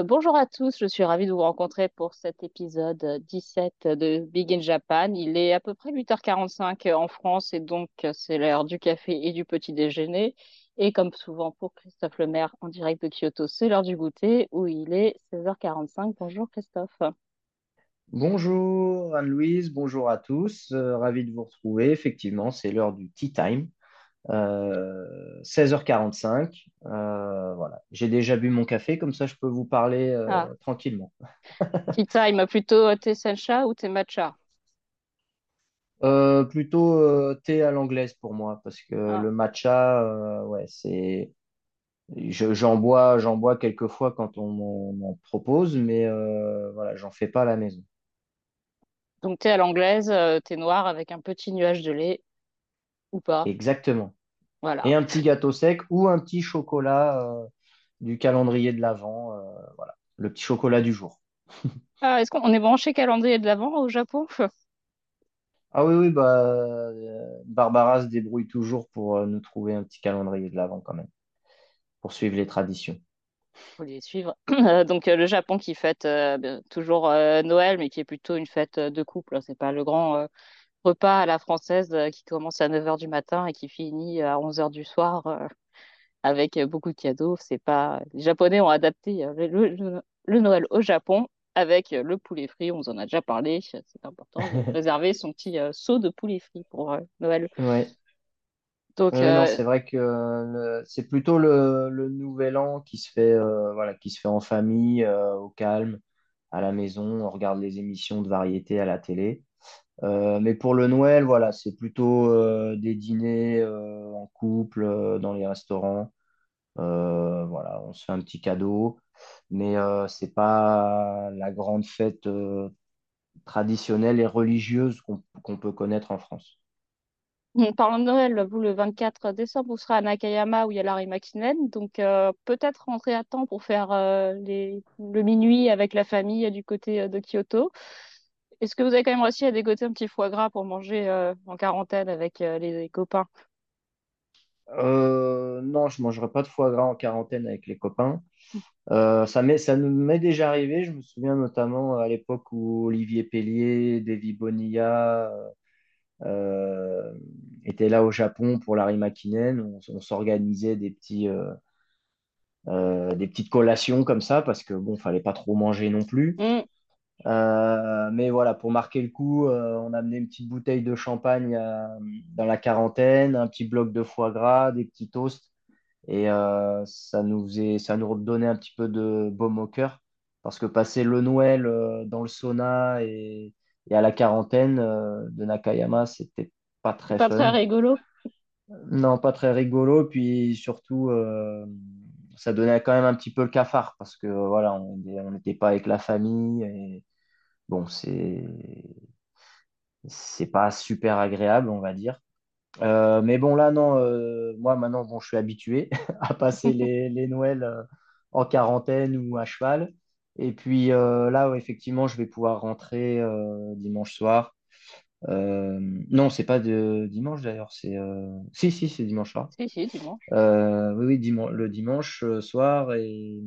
Euh, bonjour à tous, je suis ravie de vous rencontrer pour cet épisode 17 de Big in Japan. Il est à peu près 8h45 en France et donc c'est l'heure du café et du petit déjeuner. Et comme souvent pour Christophe Lemaire en direct de Kyoto, c'est l'heure du goûter où il est 16h45. Bonjour Christophe. Bonjour Anne-Louise, bonjour à tous. Euh, ravi de vous retrouver. Effectivement, c'est l'heure du tea time. 16h45. Euh, euh, voilà. J'ai déjà bu mon café, comme ça je peux vous parler Ah, tranquillement. tea time, plutôt thé sencha ou thé matcha? plutôt thé à l'anglaise pour moi, parce que Ah, le matcha, ouais, c'est, je- j'en bois, j'en bois quelques fois quand on m'en propose, mais voilà, j'en fais pas à la maison. donc thé à l'anglaise, euh, thé noir avec un petit nuage de lait ou pas. Exactement. Et Voilà. un petit gâteau sec ou un petit chocolat euh, du calendrier de l'Avent, euh, voilà, le petit chocolat du jour. Ah, est-ce qu'on est branché calendrier de l'Avent au Japon? Ah oui, oui, bah, euh, Barbara se débrouille toujours pour euh, nous trouver un petit calendrier de l'Avent quand même, pour suivre les traditions. Faut les suivre. Donc le Japon qui fête euh, toujours euh, Noël, mais qui est plutôt une fête de couple. hein. C'est pas le grand euh, repas à la française euh, qui commence à 9 heures du matin et qui finit à 11 heures du soir euh, avec euh, beaucoup de cadeaux. C'est pas... Les Japonais ont adapté le, le- le- le Noël au Japon avec le poulet frit. On vous en a déjà parlé. C'est important de réserver son petit euh, seau de poulet frit pour euh, Noël. Ouais. Donc Ouais, non, euh, c'est vrai que c'est plutôt le, le nouvel an qui se fait, voilà, qui se fait en famille, au calme, à la maison. On regarde les émissions de variété à la télé. Euh, mais pour le Noël, voilà, c'est plutôt euh, des dîners euh, en couple, dans les restaurants. Voilà, on se fait un petit cadeau, mais c'est pas la grande fête traditionnelle et religieuse qu'on peut connaître en France. En parlant de Noël, vous, le 24 décembre, vous serez à Nakayama où il y a l'arrêt Makinen. Donc, peut-être rentrer à temps pour faire le minuit avec la famille du côté de Kyoto. Est-ce que vous avez quand même réussi à dégoter un petit foie gras pour manger euh, en quarantaine avec euh, les, les copains? Euh, non, je mangerai pas de foie gras en quarantaine avec les copains. Euh, ça m'est, ça nous m'est déjà arrivé. Je me souviens notamment à l'époque où Olivier Pellier, Davy Bonilla étaient là au Japon pour Larry Makinen. On, on s'organisait des petits, euh, des petites collations comme ça parce que bon, fallait pas trop manger non plus. Hmm. Euh, mais voilà, pour marquer le coup, euh, on a amené une petite bouteille de champagne euh, dans la quarantaine, un petit bloc de foie gras, des petits toasts. Et ça nous faisait, ça nous redonnait un petit peu de baume au cœur. Parce que passer le Noël dans le sauna et, et à la quarantaine de Nakayama, c'était pas très pas très rigolo. Non, pas très rigolo. Puis surtout, ça donnait quand même un petit peu le cafard. Parce que voilà, on n'était pas avec la famille. Et bon, c'est, c'est pas super agréable, on va dire. Euh, mais bon, là, non, euh, moi maintenant, bon, je suis habitué à passer les, les Noëls euh, en quarantaine ou à cheval. Et puis là, ouais, effectivement, je vais pouvoir rentrer dimanche soir. Non, c'est pas de dimanche d'ailleurs, c'est si, si, c'est dimanche soir. Si, si, dimanche. Oui, oui, diman- le dimanche soir et,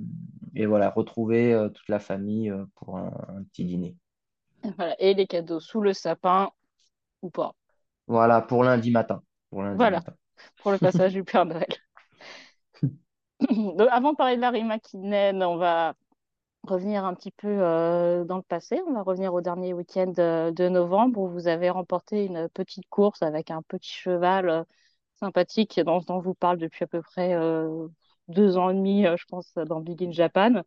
et voilà, retrouver toute la famille pour un, un petit dîner. Voilà. Et les cadeaux sous le sapin ou pas. Voilà, pour lundi matin. Pour lundi Voilà, matin. pour le passage du Père Noël. Donc, avant de parler de Larry Makinen, on va revenir un petit peu euh, dans le passé. On va revenir au dernier week-end de, de novembre où vous avez remporté une petite course avec un petit cheval euh, sympathique dont, je vous parle depuis à peu près euh, deux ans et demi, euh, je pense, dans Big in Japan.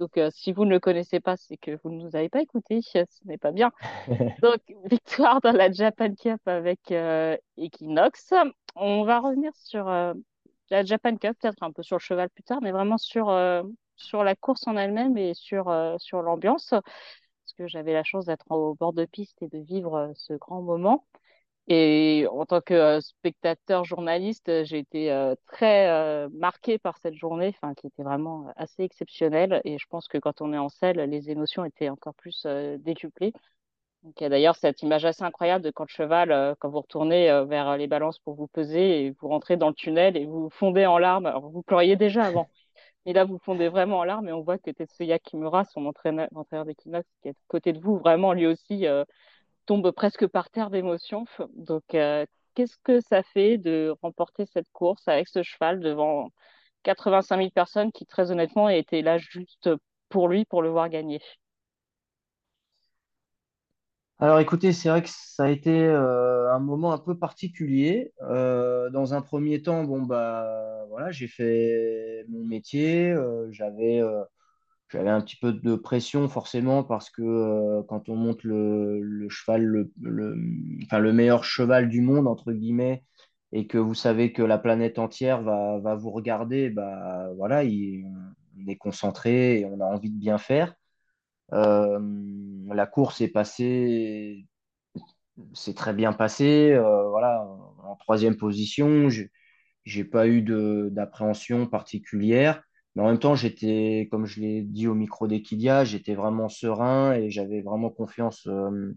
Donc, euh, si vous ne le connaissez pas, c'est que vous ne nous avez pas écouté. Ce n'est pas bien. Donc, victoire dans la Japan Cup avec euh, Equinox. On va revenir sur euh, la Japan Cup, peut-être un peu sur le cheval plus tard, mais vraiment sur, sur la course en elle-même et sur, sur l'ambiance, parce que j'avais la chance d'être au bord de piste et de vivre ce grand moment. Et en tant que spectateur journaliste, j'ai été très euh, marquée par cette journée, qui était vraiment assez exceptionnelle. Et je pense que quand on est en selle, les émotions étaient encore plus décuplées. Donc, il y a d'ailleurs cette image assez incroyable de quand le cheval, quand vous retournez vers les balances pour vous peser et vous rentrez dans le tunnel et vous fondez en larmes. Alors, vous pleuriez déjà avant. Et là, vous fondez vraiment en larmes et on voit que Tetsuya Kimura, son entraîneur, l'entraîneur d'Equinox, qui est à côté de vous, vraiment lui aussi tombe presque par terre d'émotion. Donc, euh, qu'est-ce que ça fait de remporter cette course avec ce cheval devant 85 000 personnes qui, très honnêtement, étaient là juste pour lui, pour le voir gagner? Alors écoutez, c'est vrai que ça a été euh, un moment un peu particulier. Euh, dans un premier temps, bon bah voilà, j'ai fait mon métier, j'avais j'avais un petit peu de pression forcément parce que euh, quand on monte le, cheval, le, enfin le meilleur cheval du monde entre guillemets, et que vous savez que la planète entière va, va vous regarder, bah voilà, il- on est concentré et on a envie de bien faire. Euh, la course est passée, c'est très bien passé. euh, voilà, en troisième position, j'ai pas eu d'appréhension particulière. Mais en même temps, j'étais, comme je l'ai dit au micro d'Equidia, j'étais vraiment serein et j'avais vraiment confiance euh,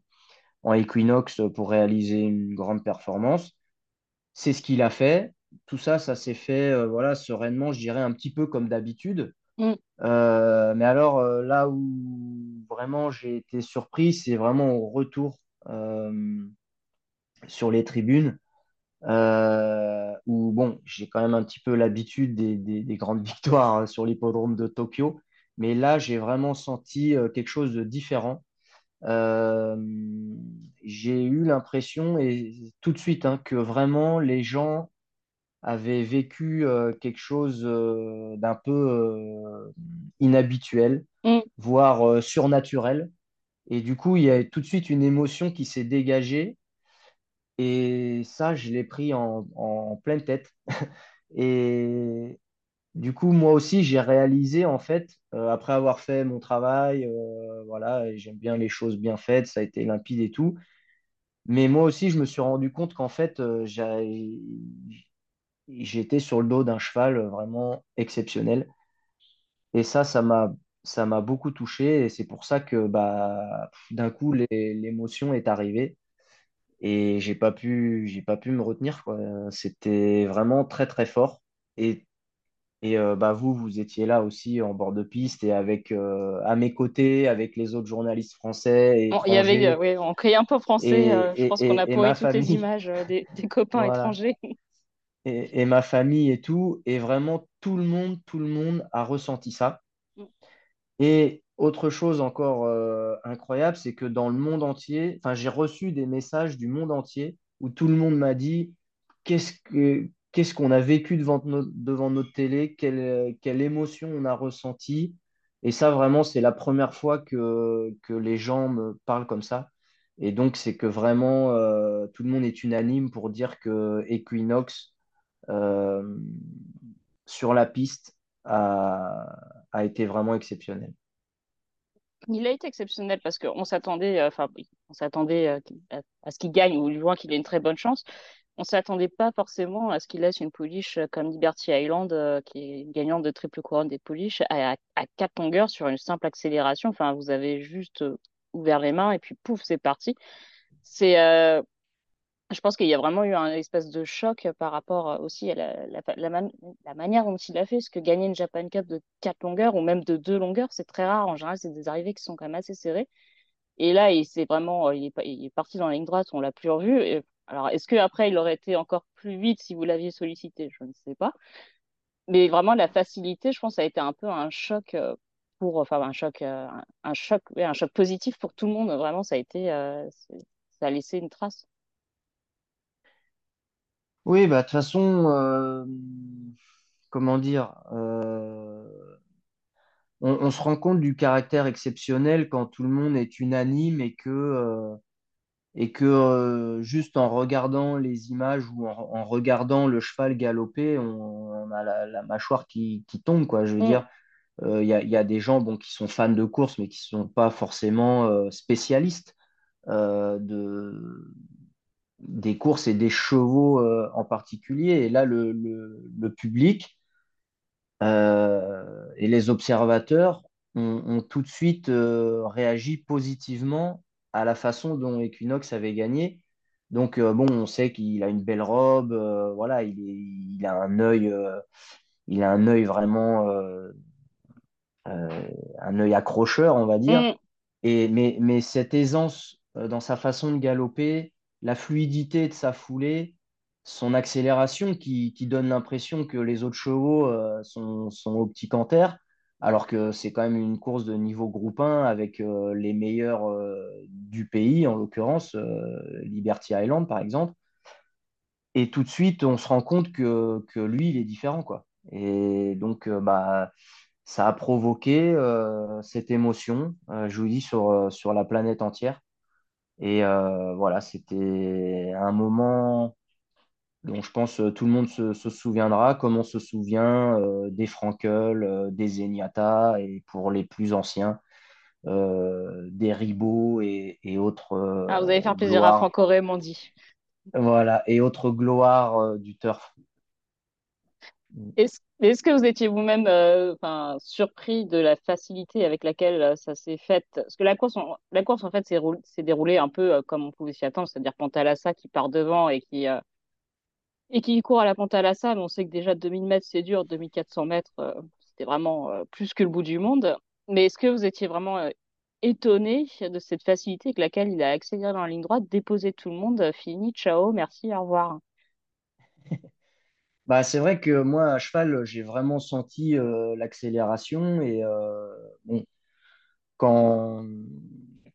en Equinox pour réaliser une grande performance. C'est ce qu'il a fait. Tout ça, ça s'est fait euh, voilà, sereinement, je dirais un petit peu comme d'habitude. Mm, Euh, mais alors là où vraiment j'ai été surpris, c'est vraiment au retour sur les tribunes, euh, où bon, j'ai quand même un petit peu l'habitude des, des- des grandes victoires hein, sur l'hippodrome de Tokyo, mais là j'ai vraiment senti euh, quelque chose de différent. Euh, j'ai eu l'impression, et tout de suite, hein, que vraiment les gens avaient vécu euh, quelque chose euh, d'un peu euh, inhabituel mm. voire euh, surnaturel. Et du coup, il y a tout de suite une émotion qui s'est dégagée. Et ça, je l'ai pris en, en pleine tête. Et du coup, moi aussi, j'ai réalisé, en fait, euh, après avoir fait mon travail, euh, voilà, j'aime bien les choses bien faites, ça a été limpide et tout. Mais moi aussi, je me suis rendu compte qu'en fait, euh, j'étais sur le dos d'un cheval vraiment exceptionnel. Et ça, ça m'a, ça m'a beaucoup touché. Et c'est pour ça que bah, d'un coup, l'émotion est arrivée. Et j'ai pas pu, j'ai pas pu me retenir, quoi. C'était vraiment très, très fort. Et, et euh, bah, vous, vous étiez là aussi en bord de piste et avec, euh, à mes côtés, avec les autres journalistes français Bon, Il y avait, euh, oui, on criait un peu français. et, euh, je et, pense qu'on a pourri toutes les images euh, des, des copains Voilà. étrangers. Et, et ma famille et tout. Et vraiment, tout le monde, tout le monde a ressenti ça. Et autre chose encore euh, incroyable, c'est que dans le monde entier, enfin, j'ai reçu des messages du monde entier où tout le monde m'a dit qu'est-ce que, qu'est-ce qu'on a vécu devant, devant notre télé, quelle, émotion on a ressenti. Et ça, vraiment, c'est la première fois que, que les gens me parlent comme ça. Et donc, c'est que vraiment, euh, tout le monde est unanime pour dire que Equinox, euh, sur la piste, a, a été vraiment exceptionnel. Il a été exceptionnel parce qu'on s'attendait, euh, enfin, on s'attendait euh, qu'il- à, ce qu'il gagne ou du moins qu'il ait une très bonne chance. On s'attendait pas forcément à ce qu'il laisse une pouliche euh, comme Liberty Island, euh, qui est gagnante de triple couronne des pouliches, à, à, quatre longueurs sur une simple accélération. Enfin, vous avez juste euh, ouvert les mains et puis pouf, c'est parti. C'est, euh, je pense qu'il y a vraiment eu un espèce de choc par rapport euh, aussi à la, la, la, man- la manière dont il a fait, parce que gagner une Japan Cup de quatre longueurs ou même de deux longueurs, c'est très rare. En général, c'est des arrivées qui sont quand même assez serrées. Et là, il vraiment, euh, est, pas- il est parti dans la ligne droite, on l'a plus revu. Alors, est-ce que après, il aurait été encore plus vite si vous l'aviez sollicité? Je ne sais pas. Mais vraiment, la facilité, je pense, ça a été un peu un choc euh, pour, enfin, un choc, un, choc, un choc positif pour tout le monde. Vraiment, ça a laissé une trace. Oui, bah, de toute façon, euh, comment dire, euh, on, on se rend compte du caractère exceptionnel quand tout le monde est unanime et que, euh, et que euh, juste en regardant les images ou en, en regardant le cheval galoper, on, on a la, la mâchoire qui, qui tombe, quoi. Je veux Mm. dire, euh, il y a, il y a des gens bon, qui sont fans de course, mais qui ne sont pas forcément euh, spécialistes euh, de, des courses et des chevaux euh, en particulier. Et là, le, le, le public euh, et les observateurs ont, ont tout de suite euh, réagi positivement à la façon dont Equinox avait gagné. Donc, bon, on sait qu'il a une belle robe, voilà, il, est- il a un œil, il a un œil vraiment, un œil accrocheur, on va dire. Mm. Et, mais, mais cette aisance dans sa façon de galoper, la fluidité de sa foulée, son accélération qui, donne l'impression que les autres chevaux euh, sont, sont au petit canter, alors que c'est quand même une course de niveau groupe 1 avec euh, les meilleurs euh, du pays, en l'occurrence Liberty Island par exemple. Et tout de suite, on se rend compte que, que lui, il est différent, quoi. Et donc, bah, ça a provoqué cette émotion, je vous dis, sur, sur la planète entière. Et euh, voilà, c'était un moment dont je pense euh, tout le monde se, se souviendra, comme on se souvient euh, des Frankel, euh, des Zenyatta, et pour les plus anciens, des Ribot et, et autres Ah, vous allez faire plaisir à gloires, Franck Auré, m'ont dit. voilà, et autres gloires du turf. Est-ce, que vous étiez vous-même euh, surpris de la facilité avec laquelle euh, ça s'est fait? Parce que la course, la course en fait, s'est roul- s'est déroulée un peu euh, comme on pouvait s'y attendre, c'est-à-dire Pantalassa qui part devant et qui, et qui court à la Pantalassa, mais on sait que déjà 2000 mètres, c'est dur, 2400 mètres, c'était vraiment plus que le bout du monde. Mais est-ce que vous étiez vraiment étonné de cette facilité avec laquelle il a accéléré dans la ligne droite, déposé tout le monde, fini, ciao, merci, au revoir? Bah, c'est vrai que moi, à cheval, j'ai vraiment senti euh, l'accélération et euh, bon, quand,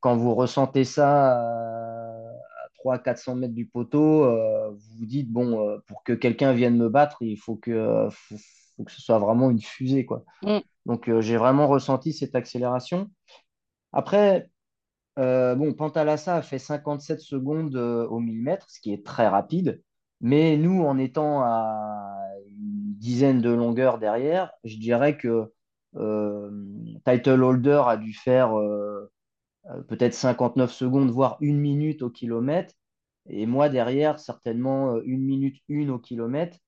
quand vous ressentez ça à, à 300-400 mètres du poteau, euh, vous vous dites, bon, euh, pour que quelqu'un vienne me battre, il faut que, euh, faut, faut que ce soit vraiment une fusée, quoi. Mm. Donc, j'ai vraiment ressenti cette accélération. Après, bon, Pantalassa a fait 57 secondes au 1000 mètres, ce qui est très rapide. Mais nous, en étant à une dizaine de longueurs derrière, je dirais que euh, Title Holder a dû faire euh, euh, peut-être 59 secondes, voire une minute au kilomètre. Et moi, derrière, certainement une minute une au kilomètre.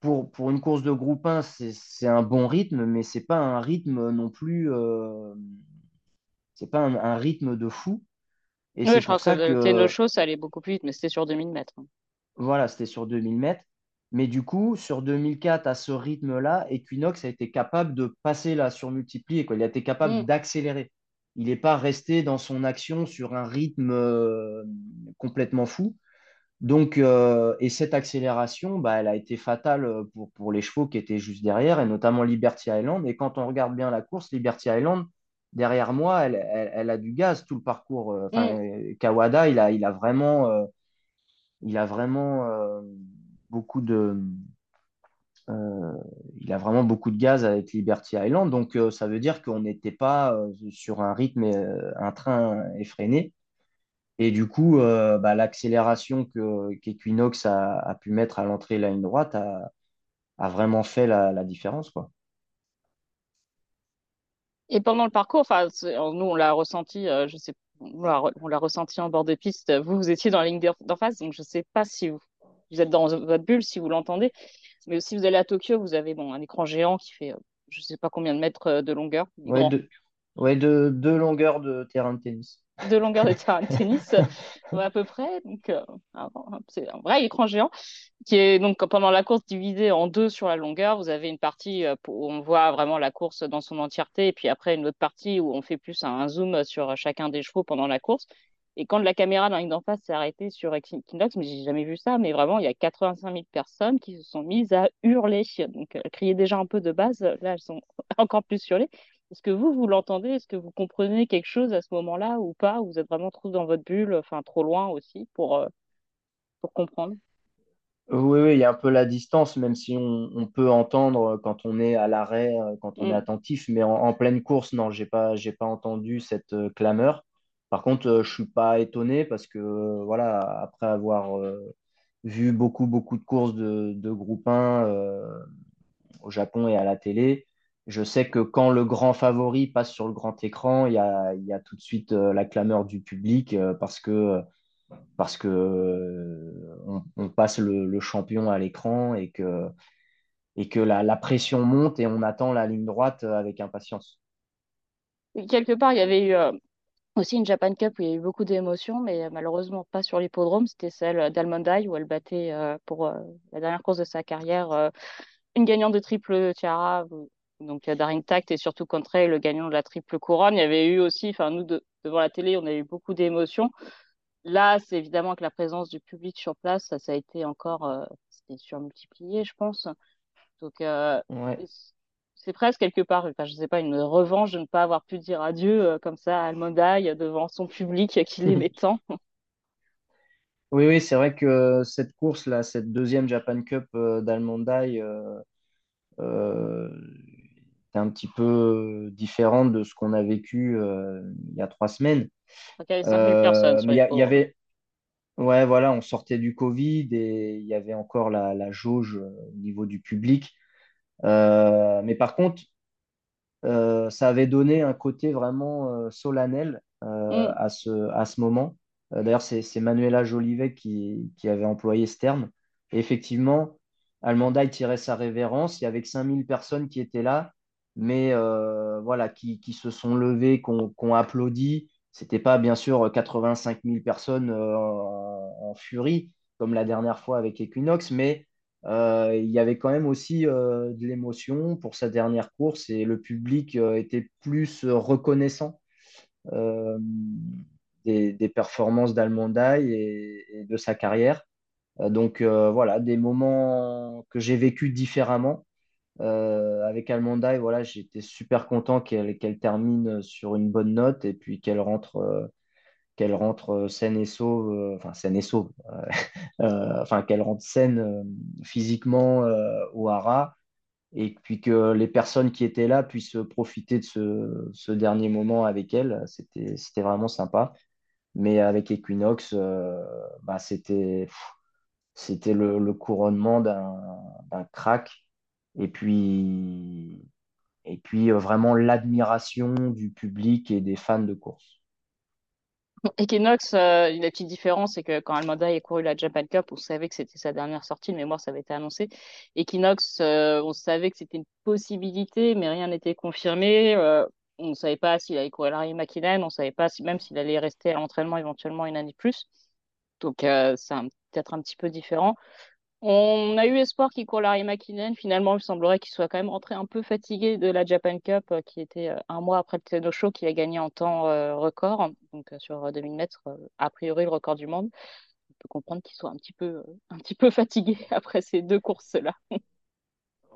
Pour, pour une course de groupe 1, c'est, un bon rythme, mais c'est pas un rythme non plus. c'est pas un rythme de fou. Et Oui, je que ça le que, Show, ça allait beaucoup plus vite, mais c'était sur 2000 mètres. voilà, c'était sur 2000 mètres. Mais du coup, sur 2004, à ce rythme-là, Equinox a été capable de passer la surmultiplier, quoi. Il a été capable Mm. d'accélérer. Il n'est pas resté dans son action sur un rythme euh, complètement fou. Donc, euh, et cette accélération, bah, elle a été fatale pour, pour les chevaux qui étaient juste derrière, et notamment Liberty Island. Et quand on regarde bien la course, Liberty Island, derrière moi, elle, elle- elle a du gaz tout le parcours. Kawada, il a, il a vraiment, euh, il a vraiment euh, beaucoup de, euh, il a vraiment beaucoup de gaz avec Liberty Island. Donc, euh, ça veut dire qu'on n'était pas euh, sur un rythme, euh, un train effréné. Et du coup, bah, l'accélération que qu'Equinox a, a pu mettre à l'entrée de la ligne droite a, a vraiment fait la, la différence, quoi. Et pendant le parcours, enfin, alors, nous, on l'a ressenti, euh, je sais, on l'a re- ressenti en bord de piste. Vous, vous étiez dans la ligne d'en face, donc je sais pas si vous, vous êtes dans votre bulle, si vous l'entendez. Mais si vous allez à Tokyo, vous avez bon, un écran géant qui fait, euh, je sais pas combien de mètres euh, de longueur, Ouais, deux, ouais, deux longueurs de terrain de tennis. De longueur de terrain de tennis, euh, à peu près. Donc, euh, un- c'est un vrai écran géant. qui est donc pendant la course divisée en deux sur la longueur. Vous avez une partie euh, où on voit vraiment la course dans son entièreté, et puis après une autre partie où on fait plus un, zoom sur chacun des chevaux pendant la course. Et quand la caméra ligne d'en face s'est arrêtée sur Equinox, mais j'ai jamais vu ça, mais vraiment, il y a 85 000 personnes qui se sont mises à hurler. Donc, elles criaient déjà un peu de base, là, elles sont encore plus hurlées. Est-ce que vous, vous l'entendez? Est-ce que vous comprenez quelque chose à ce moment-là ou pas? Ou vous êtes vraiment trop dans votre bulle, enfin trop loin aussi pour, euh, pour comprendre? Oui, oui, il y a un peu la distance, même si on, on peut entendre quand on est à l'arrêt, euh, quand on est Mm. attentif, mais en, en pleine course, non, j'ai pas, j'ai pas entendu cette euh, clameur. Par contre, euh, je suis pas étonné parce que, euh, voilà, après avoir vu beaucoup, beaucoup de courses de, de groupe 1 euh, au Japon et à la télé, je sais que quand le grand favori passe sur le grand écran, il y a, tout de suite euh, la clameur du public euh, parce que parce que euh, on, passe le, champion à l'écran et que, et que la, pression monte et on attend la ligne droite avec impatience. Quelque part, il y avait eu, Aussi une Japan Cup où il y a eu beaucoup d'émotions, mais malheureusement pas sur l'hippodrome. C'était celle d'Almondai où elle battait pour la dernière course de sa carrière une gagnante de triple tiara, donc Daring Tact et surtout Contré, le gagnant de la triple couronne. Il y avait eu aussi, enfin nous devant la télé, on a eu beaucoup d'émotions. Là, c'est évidemment que la présence du public sur place, ça, ça a été encore, c'était surmultiplié, je pense. Donc Ouais. c'est presque quelque part, enfin, je sais pas, une revanche de ne pas avoir pu dire adieu euh, comme ça à Almondaï devant son public qui l'aimait tant. Oui, oui, c'est vrai que cette course-là, cette deuxième Japan Cup euh, d'Almondaï, euh, euh, était un petit peu différente de ce qu'on a vécu euh, il y a trois semaines. Il y avait 5000 personnes Euh, il y, y avait, ouais, voilà, on sortait du Covid et il y avait encore la, la jauge euh, au niveau du public. Euh, mais par contre, euh, ça avait donné un côté vraiment euh, solennel euh, Mm. à ce, à ce moment. Euh, d'ailleurs, c'est, Manuela Jolivet qui, qui avait employé ce terme. Et effectivement, Almandaï tirait sa révérence. Il y avait que 5000 personnes qui étaient là, mais euh, voilà, qui, qui se sont levées, qui ont, qui ont applaudi. C'était pas, bien sûr, 85 000 personnes euh, en, furie, comme la dernière fois avec Equinox, mais euh, il y avait quand même aussi de l'émotion pour sa dernière course et le public était plus reconnaissant des, des performances d'Almondaï et, et de sa carrière. Donc voilà, des moments que j'ai vécus différemment. Euh, avec Almondaï, voilà, j'étais super content qu'elle qu'elle termine sur une bonne note et puis qu'elle rentre, euh, qu'elle rentre euh, saine et sauve, euh, enfin saine et sauve, enfin qu'elle rentre saine physiquement au Hara et puis que les personnes qui étaient là puissent profiter de ce, dernier moment avec elle. C'était, vraiment sympa. Mais avec Equinox, bah, c'était, le, le couronnement d'un crack. Et puis, et puis euh, vraiment l'admiration du public et des fans de course. Equinox, euh, la petite différence, c'est que quand Almondaï a couru la Japan Cup, on savait que c'était sa dernière sortie, mais moi, ça avait été annoncé. Equinox, euh, on savait que c'était une possibilité, mais rien n'était confirmé. Euh, on ne savait pas s'il allait courir Larry McKinnon, on ne savait pas si, même s'il allait rester à l'entraînement éventuellement une année plus. Donc, euh, c'est peut-être un petit peu différent. On a eu espoir qu'il court Larry McKinnon. Finalement, il semblerait qu'il soit quand même rentré un peu fatigué de la Japan Cup, euh, qui était euh, un mois après le Tenno Show, qui a gagné en temps euh, record, donc sur euh, 2000 mètres, a priori le record du monde. On peut comprendre qu'il soit un petit peu, un petit peu fatigué après ces deux courses-là.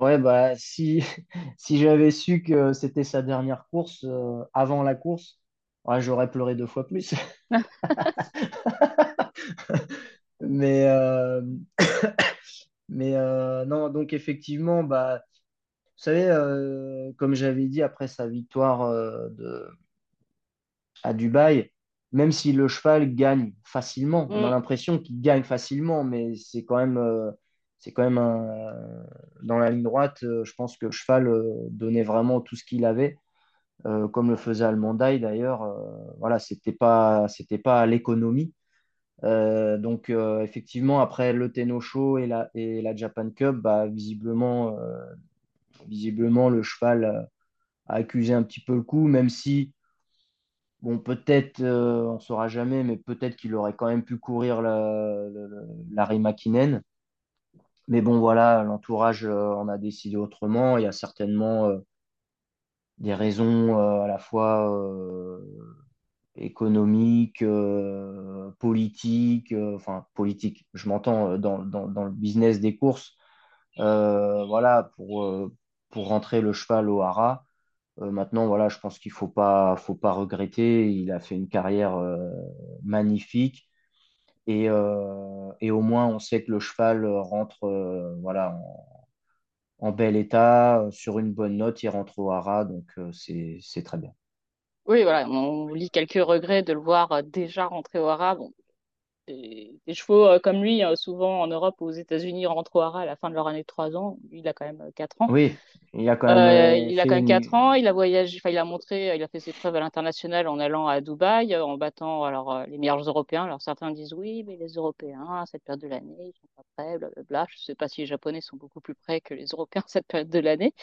Ouais, bah, si, si j'avais su que c'était sa dernière course avant la course, ouais, j'aurais pleuré deux fois plus. Mais, euh, mais euh, non, donc effectivement, bah, vous savez, euh, comme j'avais dit après sa victoire de, à Dubaï, même si le cheval gagne facilement, on a Mm. l'impression qu'il gagne facilement, mais c'est quand même, c'est quand même un- dans la ligne droite, je pense que le cheval donnait vraiment tout ce qu'il avait, euh, comme le faisait Almondaï d'ailleurs. euh, voilà, c'était pas, c'était pas à l'économie. Euh, donc euh, effectivement, après le Tenno Show et la, et la Japan Cup, bah, visiblement, euh, visiblement, le cheval a accusé un petit peu le coup, même si Bon, peut-être, on ne saura jamais, mais peut-être qu'il aurait quand même pu courir la, la, McKinnon. Mais bon, voilà, l'entourage en a décidé autrement. Il y a certainement des raisons à la fois économiques, euh, politiques, euh, enfin politiques, je m'entends euh, dans, dans, le business des courses, voilà, pour, pour rentrer le cheval au haras. Maintenant, voilà, je pense qu'il faut pas, faut pas regretter. Il a fait une carrière magnifique et, et au moins on sait que le cheval rentre voilà, en, en bel état, sur une bonne note, il rentre au haras, donc c'est très bien. Oui, voilà, on lit quelques regrets de le voir euh, déjà rentrer au Hara. Bon, des, des chevaux euh, comme lui, euh, souvent en Europe ou aux États-Unis, rentrent au Hara à la fin de leur année de 3 ans. Lui, il a quand même euh, 4 ans. Oui, il a quand même Euh, euh, il a quand même 4 ans, il a voyagé, enfin, il a montré, euh, il a fait ses preuves à l'international en allant à Dubaï, euh, en battant alors euh, les meilleurs Européens. Alors certains disent oui, mais les Européens, à cette période de l'année, ils sont pas prêts, blablabla. Je sais pas si les Japonais sont beaucoup plus prêts que les Européens à cette période de l'année.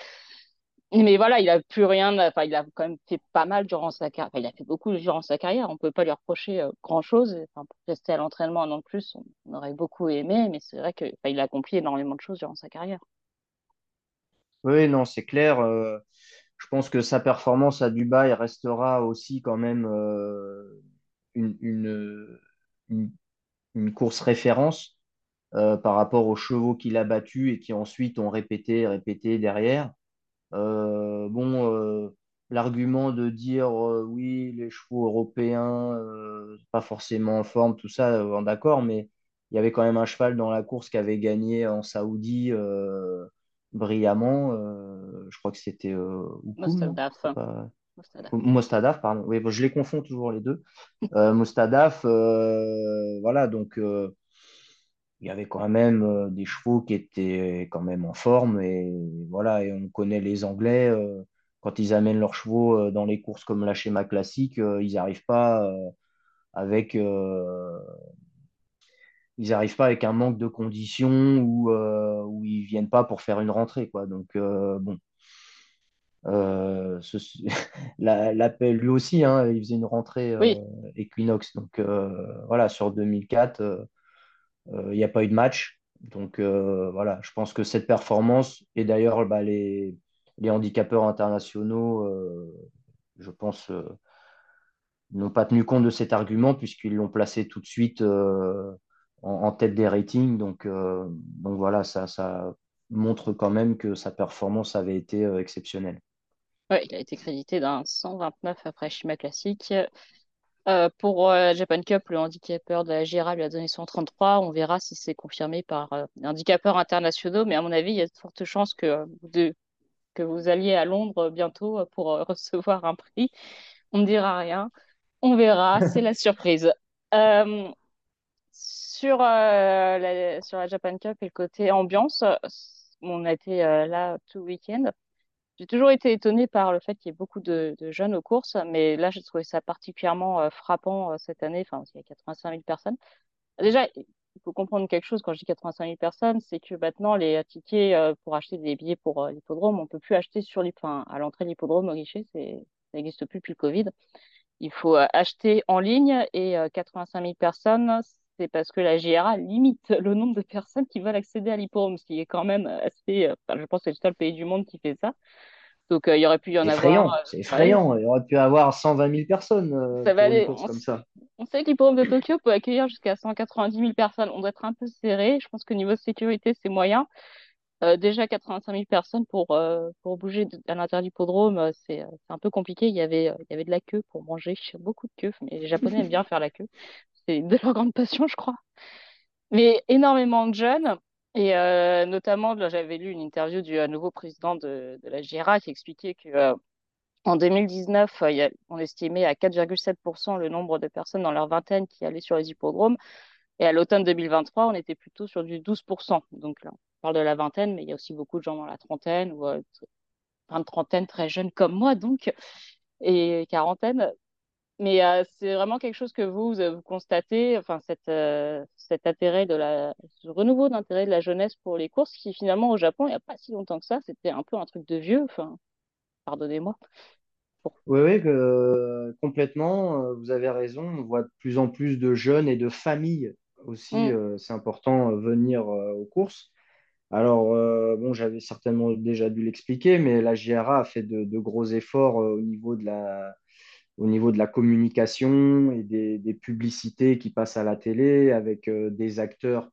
Mais voilà, il a plus rien, enfin, il a quand même fait pas mal durant sa carrière. Enfin, il a fait beaucoup durant sa carrière. On peut pas lui reprocher euh, grand-chose. Enfin, pour rester à l'entraînement un an de plus, on aurait beaucoup aimé, mais c'est vrai que, enfin, il a accompli énormément de choses durant sa carrière. Oui, non, c'est clair. euh, je pense que sa performance à Dubaï restera aussi quand même euh, une, une, une- une course référence par rapport aux chevaux qu'il a battus et qui ensuite ont répété, répété derrière. Euh, bon, euh, l'argument de dire euh, oui, les chevaux européens, pas forcément en forme, tout ça, d'accord, mais il y avait quand même un cheval dans la course qui avait gagné en Saoudi brillamment. je crois que c'était? Mostadaf. Pas... Mostadaf. Mostadaf, pardon. Oui, bon, je les confonds toujours les deux. Mostadaf, voilà, donc. Il y avait quand même euh, des chevaux qui étaient quand même en forme et voilà et on connaît les Anglais euh, quand ils amènent leurs chevaux euh, dans les courses comme la schéma classique ils n'arrivent pas avec ils arrivent pas avec un manque de conditions ou où ils viennent pas pour faire une rentrée quoi. Donc bon. Euh, l'appel lui aussi hein, il faisait une rentrée euh, Oui, Equinox. Donc euh, voilà sur 2004 euh, Euh, il n'y a pas eu de match. Donc euh, voilà, je pense que cette performance, et d'ailleurs bah, les, handicapeurs internationaux, euh, je pense, euh, n'ont pas tenu compte de cet argument puisqu'ils l'ont placé tout de suite euh, en, tête des ratings. Donc, euh, voilà, ça, montre quand même que sa performance avait été euh, exceptionnelle. ouais, il a été crédité d'un 129 après Shima Classic. Euh, pour euh, Japan Cup, le handicapeur de la GIRA lui a donné 133. On verra si c'est confirmé par euh, les handicapeurs internationaux. Mais à mon avis, il y a de fortes chances que, euh, de, que vous alliez à Londres bientôt pour recevoir un prix. On ne dira rien. On verra. C'est la surprise. Sur, la, sur la Japan Cup et le côté ambiance, on a été là tout le week-end. J'ai toujours été étonnée par le fait qu'il y ait beaucoup de, jeunes aux courses, mais là, j'ai trouvé ça particulièrement euh, frappant euh, cette année. Enfin, il y a 85 000 personnes. Déjà, il faut comprendre quelque chose quand je dis 85 000 personnes, c'est que maintenant, les tickets euh, pour acheter des billets pour l'hippodrome, on peut plus acheter sur à l'entrée de l'hippodrome au guichet, ça n'existe plus depuis le Covid. Il faut acheter en ligne et euh, 85 000 personnes, c'est parce que la GRA limite le nombre de personnes qui veulent accéder à l'hippodrome, ce qui est quand même assez. euh, enfin, je pense que c'est le seul pays du monde qui fait ça. Donc, euh, il y aurait pu y en avoir. euh, c'est ouais, effrayant. Il aurait pu avoir 120 000 personnes euh, ça va aller. On, comme ça. on sait que l'hippodrome de Tokyo peut accueillir jusqu'à 190 000 personnes. On doit être un peu serré. Je pense que niveau sécurité, c'est moyen. Déjà 85 000 personnes pour, pour bouger à l'intérieur de l'hippodrome, euh, c'est un peu compliqué. Il y avait, il y avait de la queue pour manger, beaucoup de queue. Mais les Japonais aiment bien faire la queue. C'est de leur grande passion, je crois. Mais énormément de jeunes. Et euh, notamment, j'avais lu une interview du euh, nouveau président de, la GRA qui expliquait que euh, en 2019, euh, il y a- on estimait à 4,7% le nombre de personnes dans leur vingtaine qui allaient sur les hippodromes. Et à l'automne 2023, on était plutôt sur du 12%. Donc là, on parle de la vingtaine, mais il y a aussi beaucoup de gens dans la trentaine ou fin de trentaine très jeunes comme moi, donc, et quarantaine. Mais euh, c'est vraiment quelque chose que vous, vous, constatez, enfin, cette, euh, cet intérêt de la, ce renouveau d'intérêt de la jeunesse pour les courses, qui finalement au Japon, il n'y a pas si longtemps que ça, c'était un peu un truc de vieux, enfin, pardonnez-moi. Oui, oui, complètement. euh, Vous avez raison. On voit de plus en plus de jeunes et de familles aussi. Mm. euh, c'est important venir aux courses. Alors, euh, bon, j'avais certainement déjà dû l'expliquer, mais la JRA a fait de, de gros efforts euh, au niveau de la, au niveau de la communication et des, publicités qui passent à la télé avec euh, des acteurs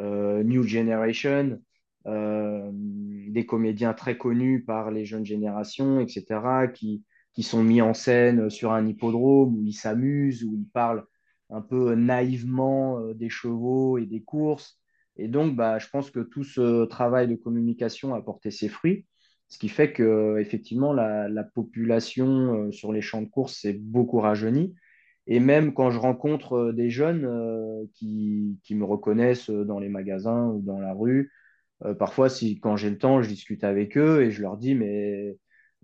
euh, New Generation, euh, des comédiens très connus par les jeunes générations, etc., qui, qui sont mis en scène sur un hippodrome où ils s'amusent, où ils parlent un peu naïvement des chevaux et des courses. Et donc, bah, je pense que tout ce travail de communication a porté ses fruits, ce qui fait que effectivement la, la population euh, sur les champs de course s'est beaucoup rajeunie. Et même quand je rencontre euh, des jeunes euh, qui, qui me reconnaissent euh, dans les magasins ou dans la rue, euh, parfois, si, quand j'ai le temps, je discute avec eux et je leur dis, mais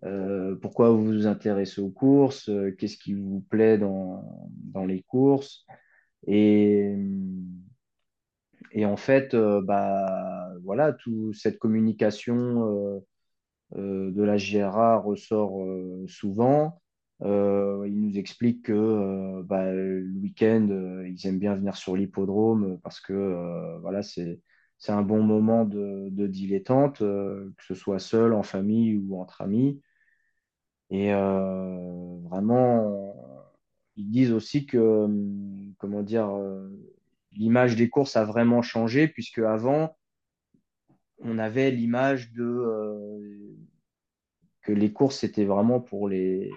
euh, pourquoi vous vous intéressez aux courses? Euh, Qu'est-ce qui vous plaît dans, dans les courses? Et, et en fait, euh, bah, voilà, toute cette communication euh, euh, de la JRA ressort euh, souvent. Euh, il nous explique que euh, bah, le week-end, euh, ils aiment bien venir sur l'hippodrome parce que euh, voilà, c'est, un bon moment de, de dilettante, euh, que ce soit seul, en famille ou entre amis. Et euh, vraiment, ils disent aussi que, comment dire, euh, l'image des courses a vraiment changé, puisque avant, on avait l'image de, euh, que les courses, c'était vraiment pour les,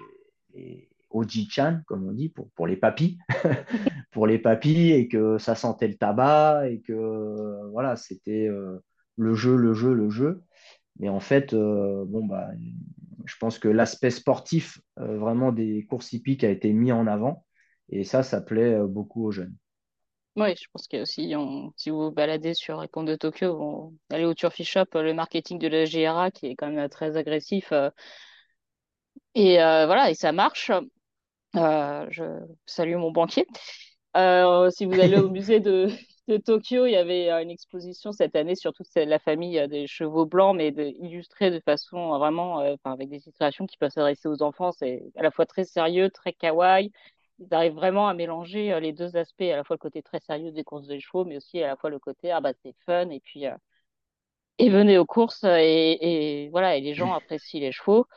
Oji-chan, comme on dit, pour, les papis, pour les et que ça sentait le tabac, et que euh, voilà, c'était euh, le jeu, le jeu, le jeu. Mais en fait, bon, bah, je pense que l'aspect sportif vraiment des courses hippiques a été mis en avant, et ça, ça plaît beaucoup aux jeunes. Oui, je pense a aussi, si vous vous baladez sur les de Tokyo, vous allez au Turfy Shop, euh, le marketing de la JRA qui est quand même euh, très agressif. euh, et voilà, et ça marche. Je salue mon banquier. Si vous allez au musée de, Tokyo, il y avait une exposition cette année sur toute la famille des chevaux blancs, mais illustrée de façon vraiment, enfin, avec des illustrations qui peuvent s'adresser aux enfants. C'est à la fois très sérieux, très kawaii. Ils arrivent vraiment à mélanger euh, les deux aspects, à la fois le côté très sérieux des courses des chevaux, mais aussi à la fois le côté, ah bah c'est fun, et puis, euh, et venez aux courses, euh, et, et voilà, et les gens apprécient les chevaux.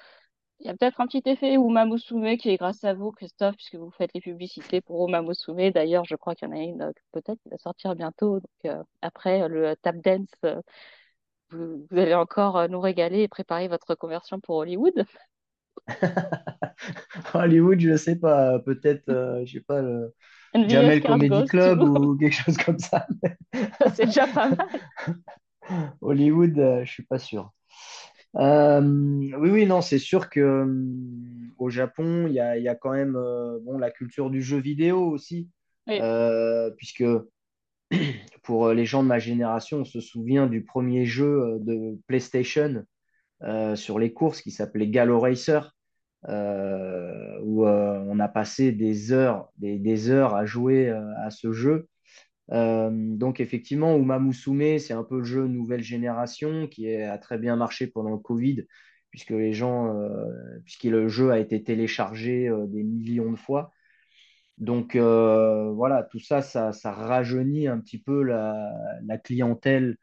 Il y a peut-être un petit effet Uma Musume qui est grâce à vous, Christophe, puisque vous faites les publicités pour Uma Musume. D'ailleurs, je crois qu'il y en a une peut-être qui va sortir bientôt. Donc, euh, après le tap dance, vous, vous allez encore nous régaler et préparer votre conversion pour Hollywood. Hollywood, je sais pas, peut-être, euh, je sais pas, le Jamel Comedy Club ou quelque chose comme ça. C'est déjà pas mal. Hollywood, euh, je suis pas sûr. Euh, oui, oui, non, c'est sûr que euh, au Japon, il y a, y a quand même euh, bon, la culture du jeu vidéo aussi, Oui, puisque pour les gens de ma génération, on se souvient du premier jeu de PlayStation euh, sur les courses qui s'appelait Gallo Racer, euh, où euh, on a passé des heures, des, des heures à jouer à ce jeu. Donc effectivement, Uma Musume, c'est un peu le jeu nouvelle génération qui a très bien marché pendant le Covid, puisque les gens, puisque le jeu a été téléchargé des millions de fois. Donc voilà, tout ça, ça, ça rajeunit un petit peu la, la clientèle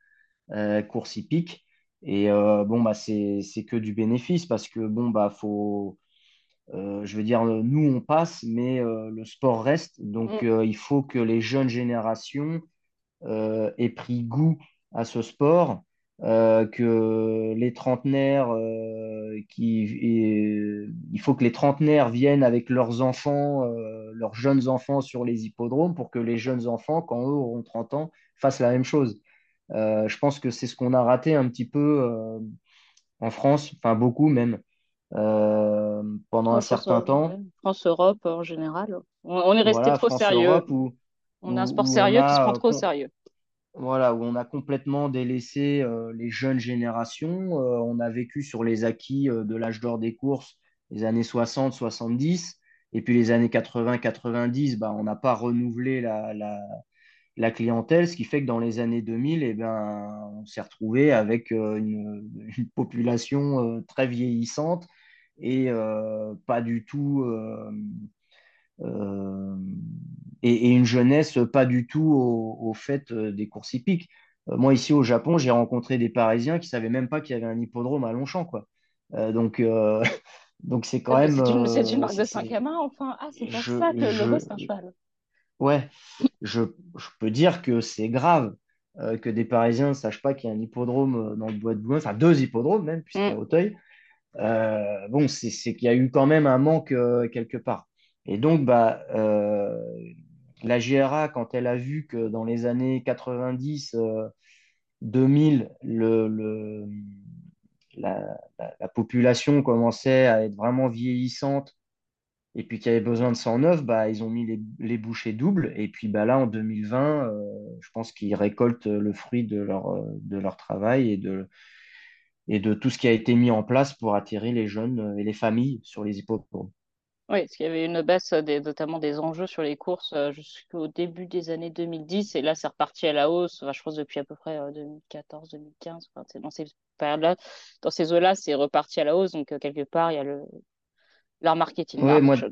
course hippique. Et euh, bon, bah, c'est, que du bénéfice parce que bon, bah, faut, euh, je veux dire, nous, on passe, mais euh, le sport reste. Donc, Mm. euh, il faut que les jeunes générations euh, aient pris goût à ce sport, euh, que les trentenaires, euh, qui, et, il faut que les trentenaires viennent avec leurs enfants, euh, leurs jeunes enfants sur les hippodromes pour que les jeunes enfants, quand eux auront 30 ans, fassent la même chose. Euh, je pense que c'est ce qu'on a raté un petit peu euh, en France, enfin beaucoup même, euh, pendant un certain temps. France-Europe en général. On, on est resté Voilà, trop sérieux. Où, On a un sport sérieux qui se prend trop au sérieux. voilà, où on a complètement délaissé les jeunes générations. On a vécu sur les acquis de l'âge d'or des courses, les années 60, 70. Et puis les années 80, 90, bah, on n'a pas renouvelé la, la, la clientèle, ce qui fait que dans les années 2000, eh ben, on s'est retrouvé avec euh, une, une population euh, très vieillissante et euh, pas du tout euh, euh, et, et une jeunesse pas du tout au, au fait des courses hippiques. Moi, ici au Japon, j'ai rencontré des Parisiens qui savaient même pas qu'il y avait un hippodrome à Longchamp, quoi. Donc, donc c'est quand Ah, même, C'est une, marque de c'est, 5 c'est- à main, enfin. Ah, c'est pour je, ça que le je, c'est un cheval. Ouais, je, je peux dire que c'est grave euh, que des Parisiens ne sachent pas qu'il y a un hippodrome euh, dans le bois de Boulogne, enfin deux hippodromes même, puisqu'il y Mm. a Auteuil. Euh, bon, c'est c'est qu'il y a eu quand même un manque euh, quelque part. Et donc, bah, la GRA, quand elle a vu que dans les années 90, euh, 2000, le, le- la, la- la population commençait à être vraiment vieillissante et puis qu'il y avait besoin de sang neuf, bah, ils ont mis les, les bouchées doubles. Et puis bah, là, en 2020, euh, je pense qu'ils récoltent le fruit de leur, euh, de leur travail et de, et de tout ce qui a été mis en place pour attirer les jeunes euh, et les familles sur les hippodromes. Oui, parce qu'il y avait une baisse notamment des enjeux sur les courses jusqu'au début des années 2010 et là c'est reparti à la hausse, enfin, je pense depuis à peu près 2014-2015, enfin, c'est dans ces ces eaux-là c'est reparti à la hausse, donc quelque part il y a le leur marketing Ouais, moi, marche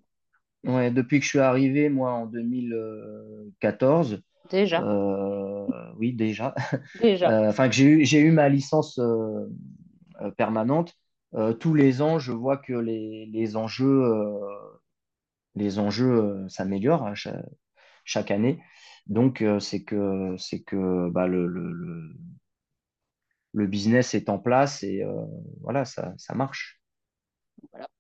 ouais, depuis que je suis arrivé, moi, en 2014, déjà, euh, oui, déjà, déjà. euh, enfin, que j'ai eu, j'ai eu ma licence euh, permanente, tous les ans, je vois que les, les enjeux, les enjeux s'améliorent à chaque, chaque année. Donc, c'est que, c'est que bah, le, le, le, le business est en place et voilà, ça, ça marche.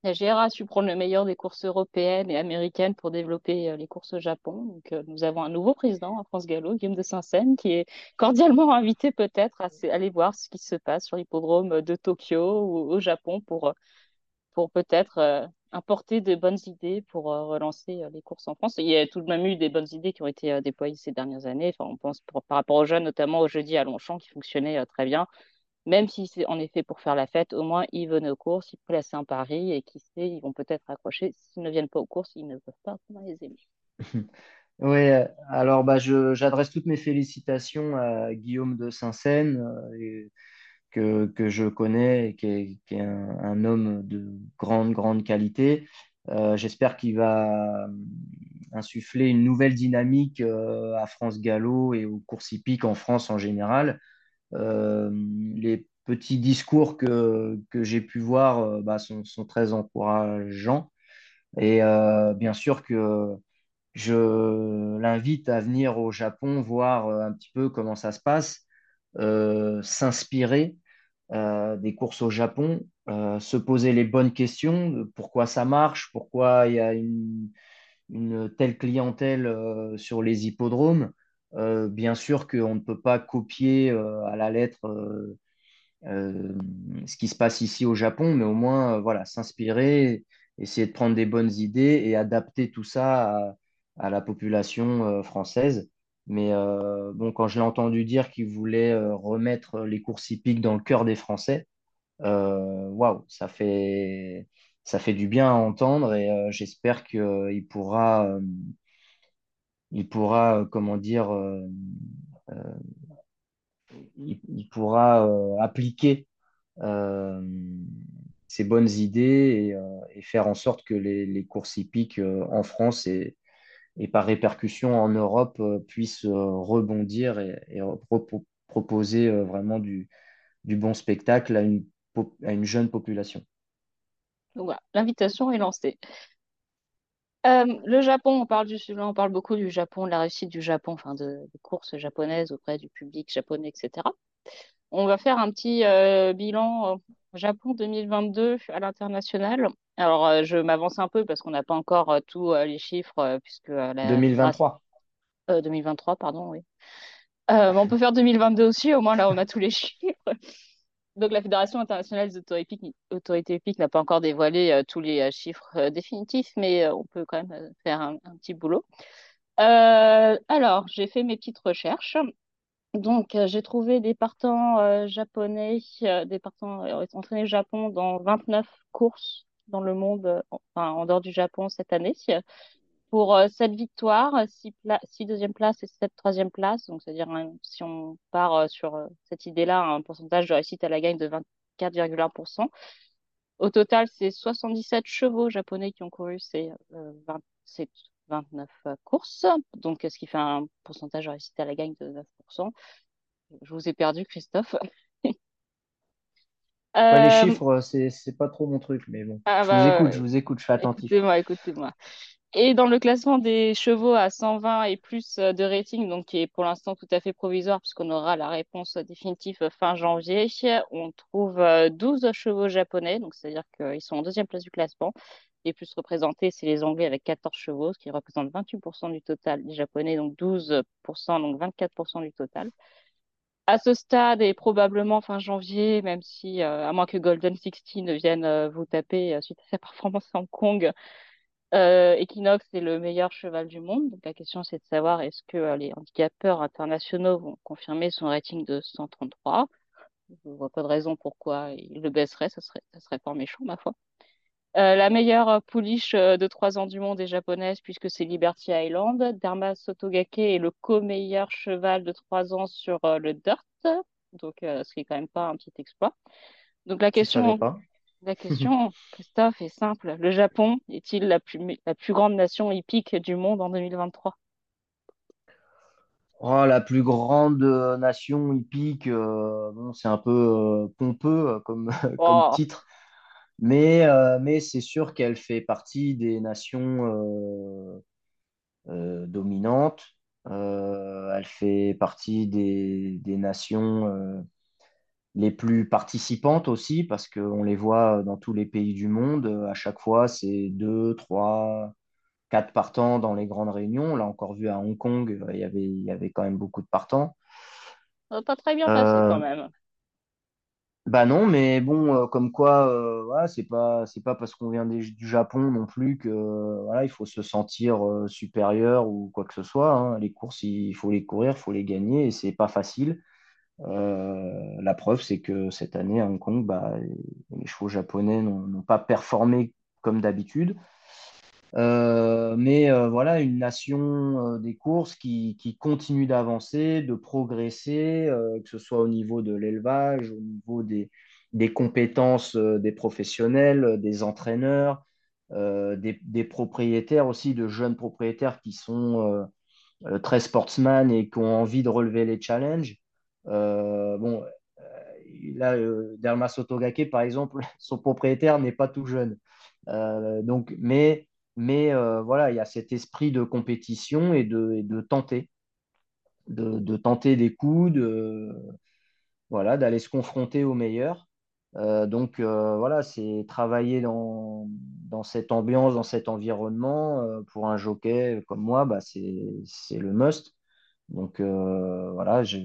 La GRA a su prendre le meilleur des courses européennes et américaines pour développer euh, les courses au Japon. Donc, euh, nous avons un nouveau président à France Gallo, Guillaume de Saint-Seine, qui est cordialement invité peut-être à aller voir ce qui se passe sur l'hippodrome de Tokyo ou au Japon pour, euh, pour peut-être importer de bonnes idées pour relancer les courses en France. Il y a tout de même eu des bonnes idées qui ont été déployées ces dernières années. Enfin, on pense par rapport aux jeunes, notamment au jeudi à Longchamp qui fonctionnait très bien. Même si c'est en effet pour faire la fête, au moins ils venaient aux courses, ils plaçaient un pari et qui sait, ils vont peut-être accrocher. S'ils ne viennent pas aux courses, ils ne peuvent pas prendre les émis. Oui, alors bah, j'adresse toutes mes félicitations à Guillaume de Saint-Seine, euh, que, que je connais et qui est, qui est un, homme de grande, grande qualité. Euh, j'espère qu'il va euh, insuffler une nouvelle dynamique euh, à France Gallo et aux courses hippiques en France en général. Euh, les petits discours que, que j'ai pu voir euh, bah, sont, sont très encourageants. Et euh, bien sûr que je l'invite à venir au Japon voir un petit peu comment ça se passe, s'inspirer des courses au Japon, se poser les bonnes questions pourquoi ça marche, pourquoi il y a une, une telle clientèle sur les hippodromes. Euh, bien sûr qu'on ne peut pas copier euh, à la lettre euh, ce qui se passe ici au Japon, mais au moins, voilà, s'inspirer, essayer de prendre des bonnes idées et adapter tout ça à, la population française. Mais bon, quand je l'ai entendu dire qu'il voulait remettre les courses hippiques dans le cœur des Français, waouh, ça fait, ça fait du bien à entendre et j'espère qu'il pourra, il pourra, euh, comment dire, euh, euh, il, il pourra appliquer ces bonnes idées et, faire en sorte que les, courses hippiques en France et, par répercussion en Europe puissent rebondir et, proposer vraiment du, bon spectacle à une, jeune population. L'invitation est lancée. Euh, le Japon, on parle du, là, on parle beaucoup du Japon, de la réussite du Japon, enfin de, des courses japonaises auprès du public japonais, etc. On va faire un petit euh, bilan euh, Japon 2022 à l'international. Alors, euh, je m'avance un peu parce qu'on n'a pas encore tous les chiffres, puisque euh, la fédération 2023. euh, 2023, pardon, oui. On peut faire 2022 aussi, au moins là, on a tous les chiffres. Donc, la Fédération internationale des autorités hippiques, n'a pas encore dévoilé euh, tous les euh, chiffres euh, définitifs, mais on peut quand même faire un, un petit boulot. Alors, j'ai fait mes petites recherches. Donc, j'ai trouvé des partants japonais, des partants entraînés au Japon dans 29 courses dans le monde, enfin, en dehors du Japon cette année, pour euh, 7 victoires, 6, pla 6 deuxième places et 7 troisième places. Donc, c'est-à-dire, hein, si on part euh, sur euh, cette idée-là, un pourcentage de réussite à la gagne de 24,1%. Au total, c'est 77 chevaux japonais qui ont couru ces, euh, 20 ces 29 euh, courses, donc ce qui fait un pourcentage de réussite à la gagne de 9%. Je vous ai perdu, Christophe. Les Euh, chiffres, c'est, c'est pas trop mon truc, mais bon, ah je vous bah, écoute, je vous écoute, je fais attentif. écoutez-moi, écoutez-moi. Et dans le classement des chevaux à 120 et plus euh, de rating, donc qui est pour l'instant tout à fait provisoire, puisqu'on aura la réponse définitive fin janvier, on trouve euh, 12 chevaux japonais, donc c'est-à-dire qu'ils sont en deuxième place du classement. Les plus représentés, c'est les Anglais avec 14 chevaux, ce qui représente 28% du total. Les Japonais, donc 12%, donc 24% du total. À ce stade, et probablement fin janvier, même si, euh, à moins que Golden Sixty ne vienne euh, vous taper euh, suite à sa performance à Hong Kong, euh, Equinox est le meilleur cheval du monde. Donc la question, c'est de savoir est-ce que euh, les handicapeurs internationaux vont confirmer son rating de 133. Je ne vois pas de raison pourquoi il le baisserait, ça serait, ça serait pas méchant, ma foi. Euh, la meilleure pouliche de trois ans du monde est japonaise puisque c'est Liberty Island. Dharma Sotogake est le co-meilleur cheval de trois ans sur le dirt, donc ce qui est quand même pas un petit exploit. Donc la question, pas. La question, Christophe, est simple. Le Japon est-il la plus, la plus grande nation hippique du monde en 2023? Oh, la plus grande euh, nation hippique, euh, bon, c'est un peu euh, pompeux comme, comme Oh, titre, mais, euh, mais c'est sûr qu'elle fait partie des nations dominantes. Elle fait partie des, des nations les plus participantes aussi, parce qu'on les voit dans tous les pays du monde. À chaque fois, c'est deux, trois, quatre partants dans les grandes réunions. On l'a encore vu à Hong Kong, il y avait, il y avait quand même beaucoup de partants. va pas très bien passé quand Euh, même. bah non, mais bon, euh, comme quoi, euh, voilà, c'est pas, c'est pas parce qu'on vient des- du Japon non plus que euh, voilà, il faut se sentir supérieur ou quoi que ce soit. hein. Les courses, il faut les courir, il faut les gagner et c'est pas facile. Euh, la preuve, c'est que cette année à Hong Kong, bah, les chevaux japonais n'ont pas performé comme d'habitude. Euh, mais euh, voilà, une nation des courses qui, continue d'avancer, de progresser, que ce soit au niveau de l'élevage, au niveau des, compétences des professionnels, des entraîneurs, des, des propriétaires aussi, de jeunes propriétaires qui sont très sportsman et qui ont envie de relever les challenges. Euh, bon, euh, là, euh, Derma Sotogake, par exemple, son propriétaire n'est pas tout jeune. Donc, mais mais voilà, il y a cet esprit de compétition et de, de tenter, de, de tenter des coups, de, voilà, d'aller se confronter aux meilleurs. Euh, donc voilà, c'est travailler dans, dans cette ambiance, dans cet environnement. pour un jockey comme moi, bah, c'est, le must. Donc voilà, je,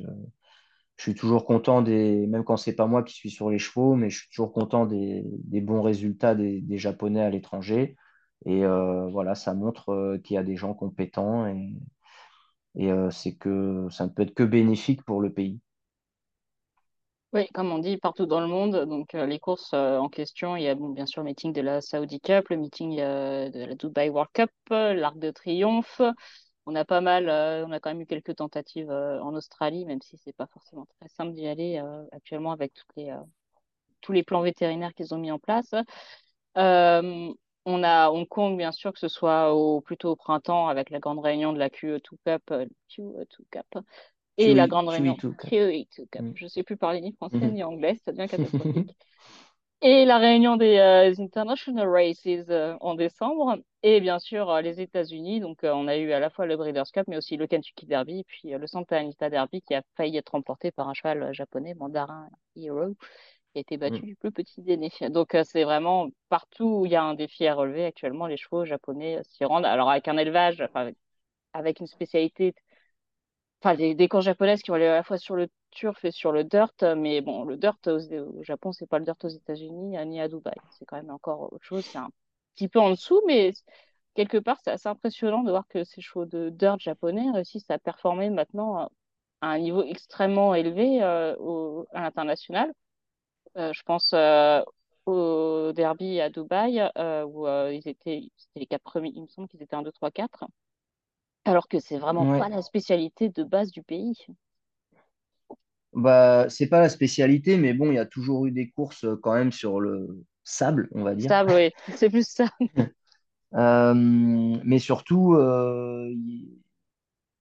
je suis toujours content des, même quand c'est pas moi qui suis sur les chevaux, mais je suis toujours content des, bons résultats des, Japonais à l'étranger. Et euh, voilà, ça montre euh, qu'il y a des gens compétents et, euh, c'est que ça ne peut être que bénéfique pour le pays. Oui, comme on dit partout dans le monde, donc les courses en question, il y a bon, bien sûr le meeting de la Saudi Cup, le meeting de la Dubai World Cup, l'Arc de Triomphe. On a pas mal, euh, on a quand même eu quelques tentatives euh, en Australie, même si c'est pas forcément très simple d'y aller euh, actuellement avec toutes les, tous les plans vétérinaires qu'ils ont mis en place. On a Hong Kong, bien sûr, que ce soit au, plutôt au printemps avec la grande réunion de la QE2 Cup, euh, QE2 Cup, et la Chewy, grande chewy réunion tout. QE2 Cup. Mm. Je sais plus parler ni français Mhm. ni anglais, ça devient catastrophique. Et la réunion des euh, International Races euh, en décembre. Et bien sûr, euh, les États-Unis. Donc, on a eu à la fois le Breeders' Cup, mais aussi le Kentucky Derby, puis le Santa Anita Derby qui a failli être remporté par un cheval japonais, Mandarin Hero, qui a été battu Mm. du plus petit délai. Donc, c'est vraiment partout où il y a un défi à relever actuellement, les chevaux japonais s'y rendent. Alors, avec un élevage, enfin, avec, avec une spécialité enfin des, des courses japonaises qui vont aller à la fois sur le turf et sur le dirt, mais bon, le dirt au, Japon, c'est pas le dirt aux États-Unis euh, ni à Dubaï. C'est quand même encore autre chose. C'est un petit peu en dessous, mais quelque part, c'est assez impressionnant de voir que ces chevaux de dirt japonais réussissent à performer maintenant à un niveau extrêmement élevé euh, au, à l'international. Euh, je pense euh, au derby à Dubaï où ils étaient, c'était les quatre premiers, il me semble qu'ils étaient un 2 3 4 alors que c'est vraiment pas la spécialité de base du pays. Bah, c'est pas la spécialité, mais bon, il y a toujours eu des courses euh, quand même sur le sable, on va dire. Stable, oui, c'est plus ça. Euh, mais surtout, euh,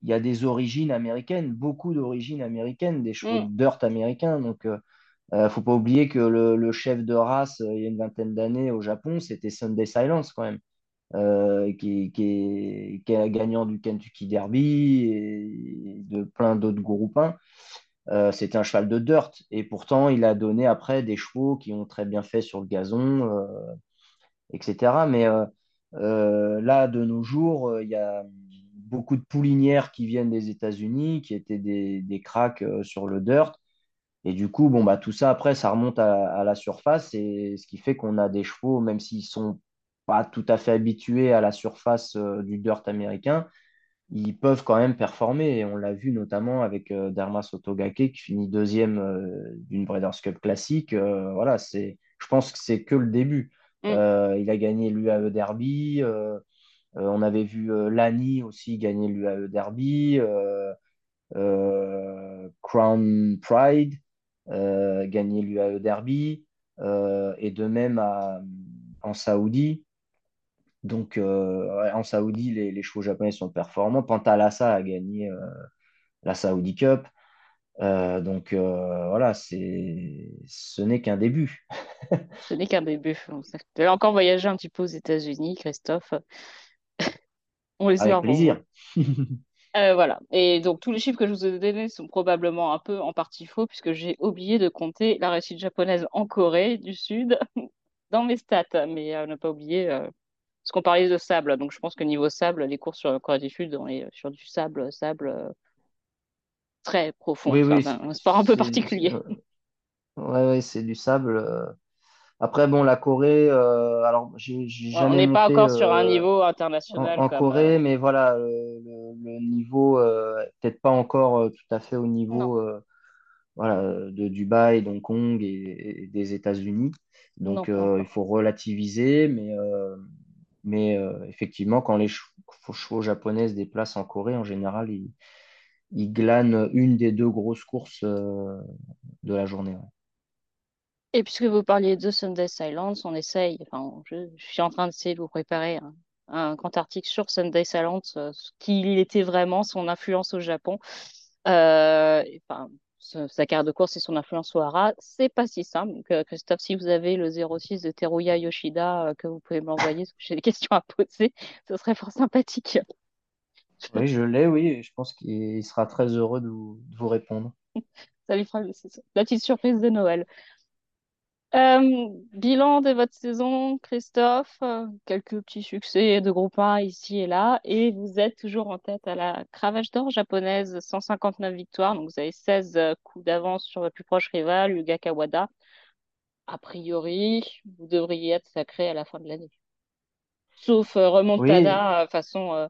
il y a des origines américaines, beaucoup d'origines américaines, des chevaux Mm. dirt américains. Donc, euh, euh, faut pas oublier que le, le chef de race, il y a une vingtaine d'années au Japon, c'était Sunday Silence quand même, euh, qui, qui est, qui est gagnant du Kentucky Derby et de plein d'autres groupins. Euh, c'était un cheval de dirt et pourtant il a donné après des chevaux qui ont très bien fait sur le gazon, euh, etc. Mais euh, euh, là, de nos jours, il y a beaucoup de poulinières qui viennent des États-Unis, qui étaient des, des cracks sur le dirt. Et du coup, bon, bah, tout ça, après, ça remonte à, à la surface. Et ce qui fait qu'on a des chevaux, même s'ils sont pas tout à fait habitués à la surface du dirt américain, ils peuvent quand même performer. Et on l'a vu notamment avec euh, Derma Sotogake qui finit deuxième euh, d'une Breeders' Cup classique. Euh, voilà, c'est, je pense que c'est que le début. Mm. Euh, il a gagné l'UAE Derby. On avait vu Lani aussi gagner l'UAE Derby. Crown Pride gagner l'UAE Derby. Et de même à- en Saoudi. Donc, euh, en Saoudi, les, les chevaux japonais sont performants. Pantalassa a gagné euh, la Saudi Cup. Euh, donc, voilà, c'est, ce n'est qu'un début. Ce n'est qu'un début. Tu as encore voyagé un petit peu aux États-Unis, Christophe. On Avec pour vous. plaisir. Euh, voilà. Et donc, tous les chiffres que je vous ai donnés sont probablement un peu en partie faux, puisque j'ai oublié de compter la réussite japonaise en Corée du Sud dans mes stats. Mais euh, ne pas oublier, euh, parce qu'on parlait de sable. Donc, je pense que niveau sable, les courses sur la Corée du Sud, on est sur du sable, sable euh, très profond. Oui, oui, un sport un peu du, particulier. euh, ouais, ouais, c'est du sable. euh. Après, bon, la Corée, euh, alors, j'ai j'ai On jamais n'est pas encore sur un niveau international en comme. euh, Corée, mais voilà, le, niveau, peut-être pas encore tout à fait au niveau voilà, de Dubaï, d'Hong Kong et, et des États-Unis. non, Donc, il faut relativiser, mais, mais euh, effectivement, quand les chevaux, chevaux japonais se déplacent en Corée, en général, ils, ils glanent une des deux grosses courses euh, de la journée. Et puisque vous parliez de Sunday Silence, on essaye, enfin, je, suis en train d'essayer de vous préparer un, un grand article sur Sunday Silence, euh, ce qu'il était vraiment, son influence au Japon, euh, ce- sa carte de course et son influence au hara. C'est pas si simple. Donc, euh, Christophe, si vous avez le 06 de Teruya Yoshida euh, que vous pouvez m'envoyer, parce que j'ai des questions à poser, ce serait fort sympathique. Oui, je l'ai, oui, et je pense qu'il sera très heureux de vous, de vous répondre. Ça lui fera la petite surprise de Noël. Euh, bilan de votre saison, Christophe, euh, quelques petits succès de groupe 1 ici et là, et vous êtes toujours en tête à la cravache d'or japonaise, 159 victoires, donc vous avez 16 euh, coups d'avance sur votre plus proche rival, Yuga Kawada. A priori, vous devriez être sacré à la fin de l'année. Sauf euh, Oui, remontada euh, façon euh,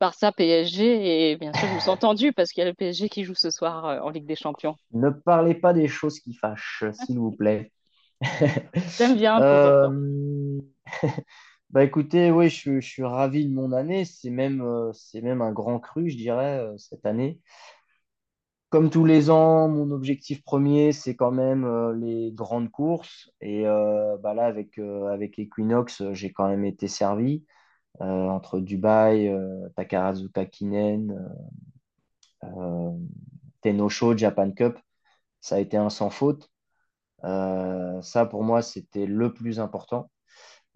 Barça PSG, et bien sûr, je me sens tendu parce qu'il y a le PSG qui joue ce soir en Ligue des Champions. ne parlez pas des choses qui fâchent, s'il vous plaît. J'aime bien. Euh, Bah écoutez, oui, je, je suis ravi de mon année. C'est même, euh, c'est même un grand cru, je dirais, euh, cette année. Comme tous les ans, mon objectif premier, c'est quand même euh, les grandes courses. Et bah là, avec, avec Equinox, j'ai quand même été servi. Euh, entre Dubaï, euh, Takarazuka Kinen, euh, Tenosho, Japan Cup, ça a été un sans faute. Euh, ça, pour moi, c'était le plus important.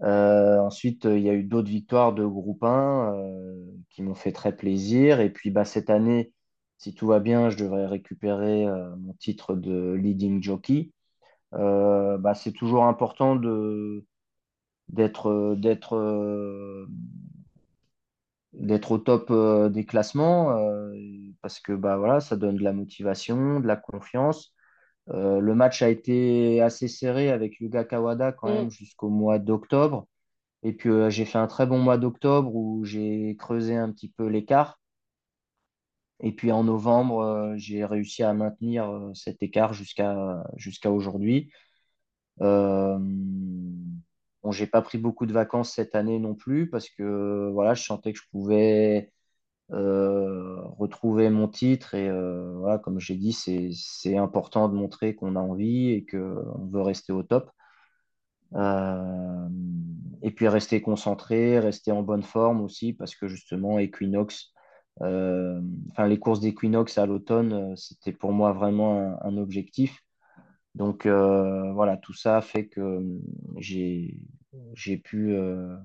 Euh, ensuite, euh, il y a eu d'autres victoires de groupe 1 euh, qui m'ont fait très plaisir. Et puis bah, cette année, si tout va bien, je devrais récupérer mon titre de leading jockey. Bah, c'est toujours important d'être, au top des classements parce que bah, ça donne de la motivation, de la confiance. Euh, le match a été assez serré avec Yuga Kawada quand Mm. même jusqu'au mois d'octobre. Et puis euh, j'ai fait un très bon mois d'octobre où j'ai creusé un petit peu l'écart. Et puis en novembre, euh, j'ai réussi à maintenir cet écart jusqu'à jusqu'à aujourd'hui. Bon, j'ai pas pris beaucoup de vacances cette année non plus parce que voilà, je sentais que je pouvais retrouver mon titre. Et euh, voilà, comme j'ai dit, c'est important de montrer qu'on a envie et qu'on veut rester au top. Euh, et puis rester concentré, rester en bonne forme aussi, parce que justement, Equinox, euh, les courses d'Equinox à l'automne, euh, c'était pour moi vraiment un, un objectif. Donc euh, voilà, tout ça fait que euh, j'ai pu, euh,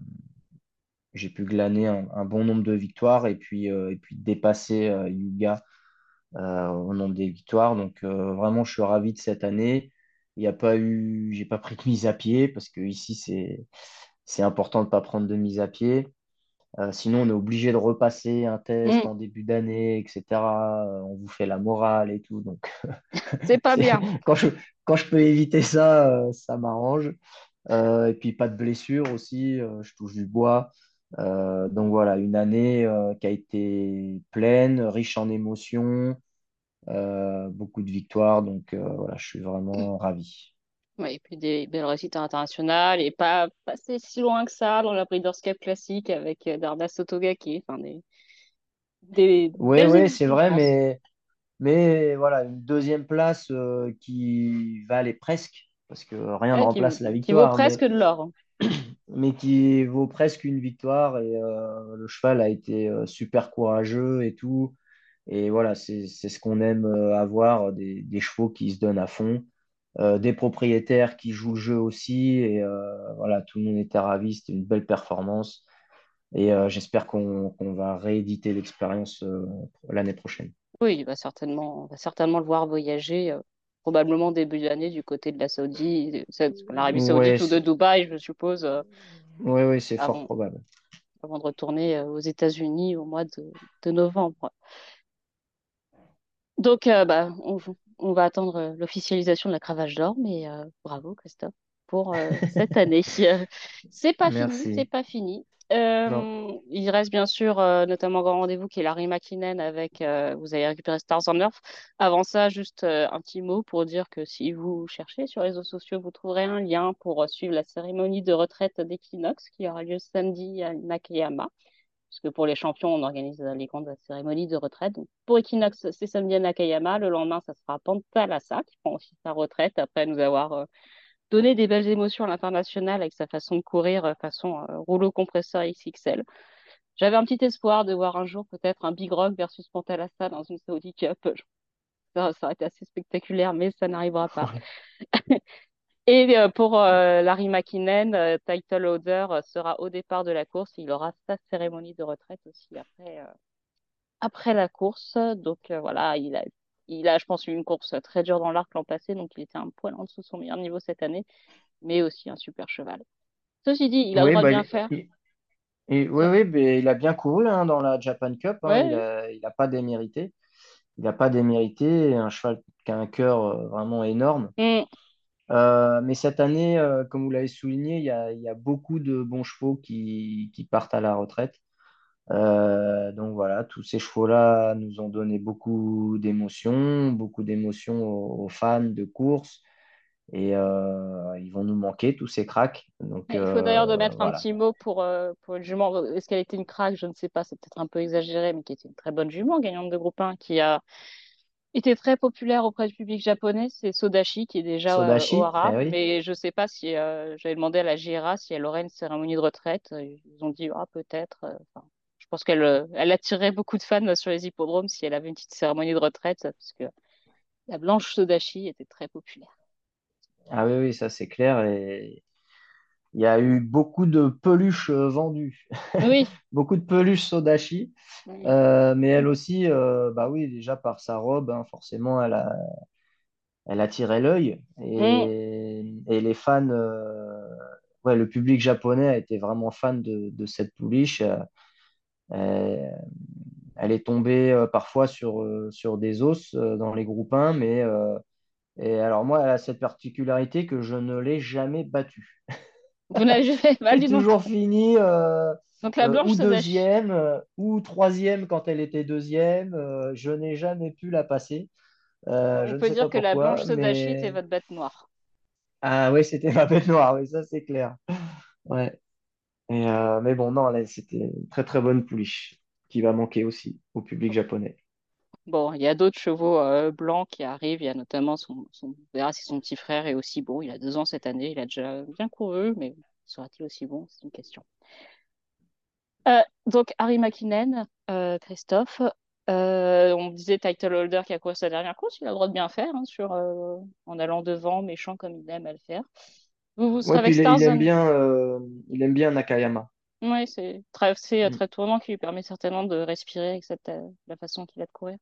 j'ai pu glaner un, un bon nombre de victoires et puis, euh, et puis dépasser euh, Yuga euh, au nombre des victoires. Donc vraiment, je suis ravi de cette année. Il n'y a pas eu, j'ai pas pris de mise à pied parce que ici c'est c'est important de ne pas prendre de mise à pied. Sinon, on est obligé de repasser un test Mm. en début d'année, etc. On vous fait la morale et tout. Donc, C'est pas bien. quand je, quand je peux éviter ça, ça m'arrange. Euh, et puis, pas de blessure aussi. euh, je touche du bois. Euh, donc voilà, une année euh, qui a été pleine, riche en émotions, euh, beaucoup de victoires. Donc voilà, je suis vraiment ravi. Ouais, et puis des belles réussites internationales et pas passer si loin que ça dans la Breeders' Cup classique avec Darda Sotogake. Enfin, des, des Oui, oui, c'est vrai, mais, mais voilà, une deuxième place qui va aller presque, parce que rien ne Ouais, remplace la qui vaut victoire, presque mais, de l'or. Mais qui vaut presque une victoire. Et euh, le cheval a été euh, super courageux et tout. Et voilà, c'est, ce qu'on aime euh, avoir, des, des chevaux qui se donnent à fond, des propriétaires qui jouent le jeu aussi. Et voilà, tout le monde était ravi, c'était une belle performance. Et j'espère qu'on va rééditer l'expérience l'année prochaine. Oui, il va certainement, on va certainement le voir voyager, probablement début d'année du côté de la Saoudie, de l'Arabie Ouais, Saoudite ou de Dubaï, je suppose, euh, ouais, ouais, c'est fort probable. avant de retourner euh, aux États-Unis au mois de, de novembre. Donc, euh, bah, on, on va attendre euh, l'officialisation de la cravache d'or, mais euh, bravo Christophe pour euh, cette année. Euh, c'est pas fini, c'est pas fini. Euh, il reste bien sûr euh, notamment grand rendez-vous qui est Larry McKinnon avec euh, vous allez récupérer Stars on Earth. Avant ça, juste euh, un petit mot pour dire que si vous cherchez sur les réseaux sociaux, vous trouverez un lien pour suivre la cérémonie de retraite d'Equinox qui aura lieu samedi à Nakayama puisque pour les champions, on organise les grandes cérémonies de retraite. Donc, pour Equinox, c'est samedi à Nakayama. Le lendemain, ça sera Pantalassa, qui prend aussi sa retraite après nous avoir donné des belles émotions à l'international avec sa façon de courir, euh, façon euh, rouleau compresseur XXL. J'avais un petit espoir de voir un jour peut-être un Big Rock versus Pantalassa dans une Saudi Cup. Ça, ça aurait été assez spectaculaire, mais ça n'arrivera pas. Ouais. Et euh, pour euh, Larry McKinnon, euh, title holder sera au départ de la course. Il aura sa cérémonie de retraite aussi après, euh, après la course. Donc voilà, il a, il a, je pense, eu une course très dure dans l'arc l'an passé, donc il était un poil en dessous de son meilleur niveau cette année, mais aussi un super cheval. Ceci dit, il a Oui, droit de bien il, faire. il- oui, oui, mais il a bien couru hein, dans la Japan Cup. hein. il Ouais, a, il a pas démérité. Il n'a pas démérité. Un cheval qui a un cœur euh, vraiment énorme. Mm. Euh, mais cette année, euh, comme vous l'avez souligné, il y a, il y a beaucoup de bons chevaux qui, qui partent à la retraite. Euh, donc voilà, tous ces chevaux-là nous ont donné beaucoup d'émotions, beaucoup d'émotions aux, aux fans de course. Et euh, ils vont nous manquer, tous ces cracks. Donc Il faut d'ailleurs de euh, mettre un petit mot pour, pour une jument. Est-ce qu'elle était une craque? Je ne sais pas, c'est peut-être un peu exagéré, mais qui était une très bonne jument, gagnante de groupe 1, qui a était très populaire auprès du public japonais, c'est Sodashi qui est déjà au Hara, eh oui. mais je sais pas si euh, j'avais demandé à la JRA si elle aurait une cérémonie de retraite. Ils ont dit ah peut-être. Enfin, pense qu'elle euh, elle attirerait beaucoup de fans sur les hippodromes si elle avait une petite cérémonie de retraite, parce que la blanche Sodashi était très populaire. Ah oui, oui, ça c'est clair. Et il y a eu beaucoup de peluches euh, vendues, Oui, beaucoup de peluches Sodashi. oui. Euh, mais elle aussi, euh, bah oui, déjà par sa robe, hein, forcément, elle a, elle attirait l'œil. Et, et les fans, euh, ouais, le public japonais a été vraiment fan de, de cette pouliche. Euh, elle, est tombée euh, parfois sur, euh, sur des os dans les groupes 1, mais et alors moi, elle a cette particularité que je ne l'ai jamais battue. Vous dit donc. toujours fini euh, Donc la euh, blanche ou deuxième euh, ou troisième quand elle était deuxième. Je n'ai jamais pu la passer. On je peut dire que la blanche pourquoi, Sodashi était mais votre bête noire. ah oui, c'était ma bête noire, oui, ça c'est clair. Ouais. Euh, mais bon, non, c'était une très très bonne pouliche qui va manquer aussi au public japonais. Bon, il y a d'autres chevaux euh, blancs qui arrivent. Il y a notamment son, son, son petit frère est aussi bon. Il a deux ans cette année. Il a déjà bien couru, mais sera-t-il aussi bon? C'est une question. Euh, donc, Harry euh, Christophe, on disait title holder qui a couru sa dernière course. Il a le droit de bien faire hein, sur, en allant devant, méchant comme il aime à le faire. Vous, vous serez Ouais, avec il, il aime bien, euh, il aime bien Nakayama. Oui, c'est traversé euh, Mm. très tournant qui lui permet certainement de respirer avec cette, euh, la façon qu'il a de courir.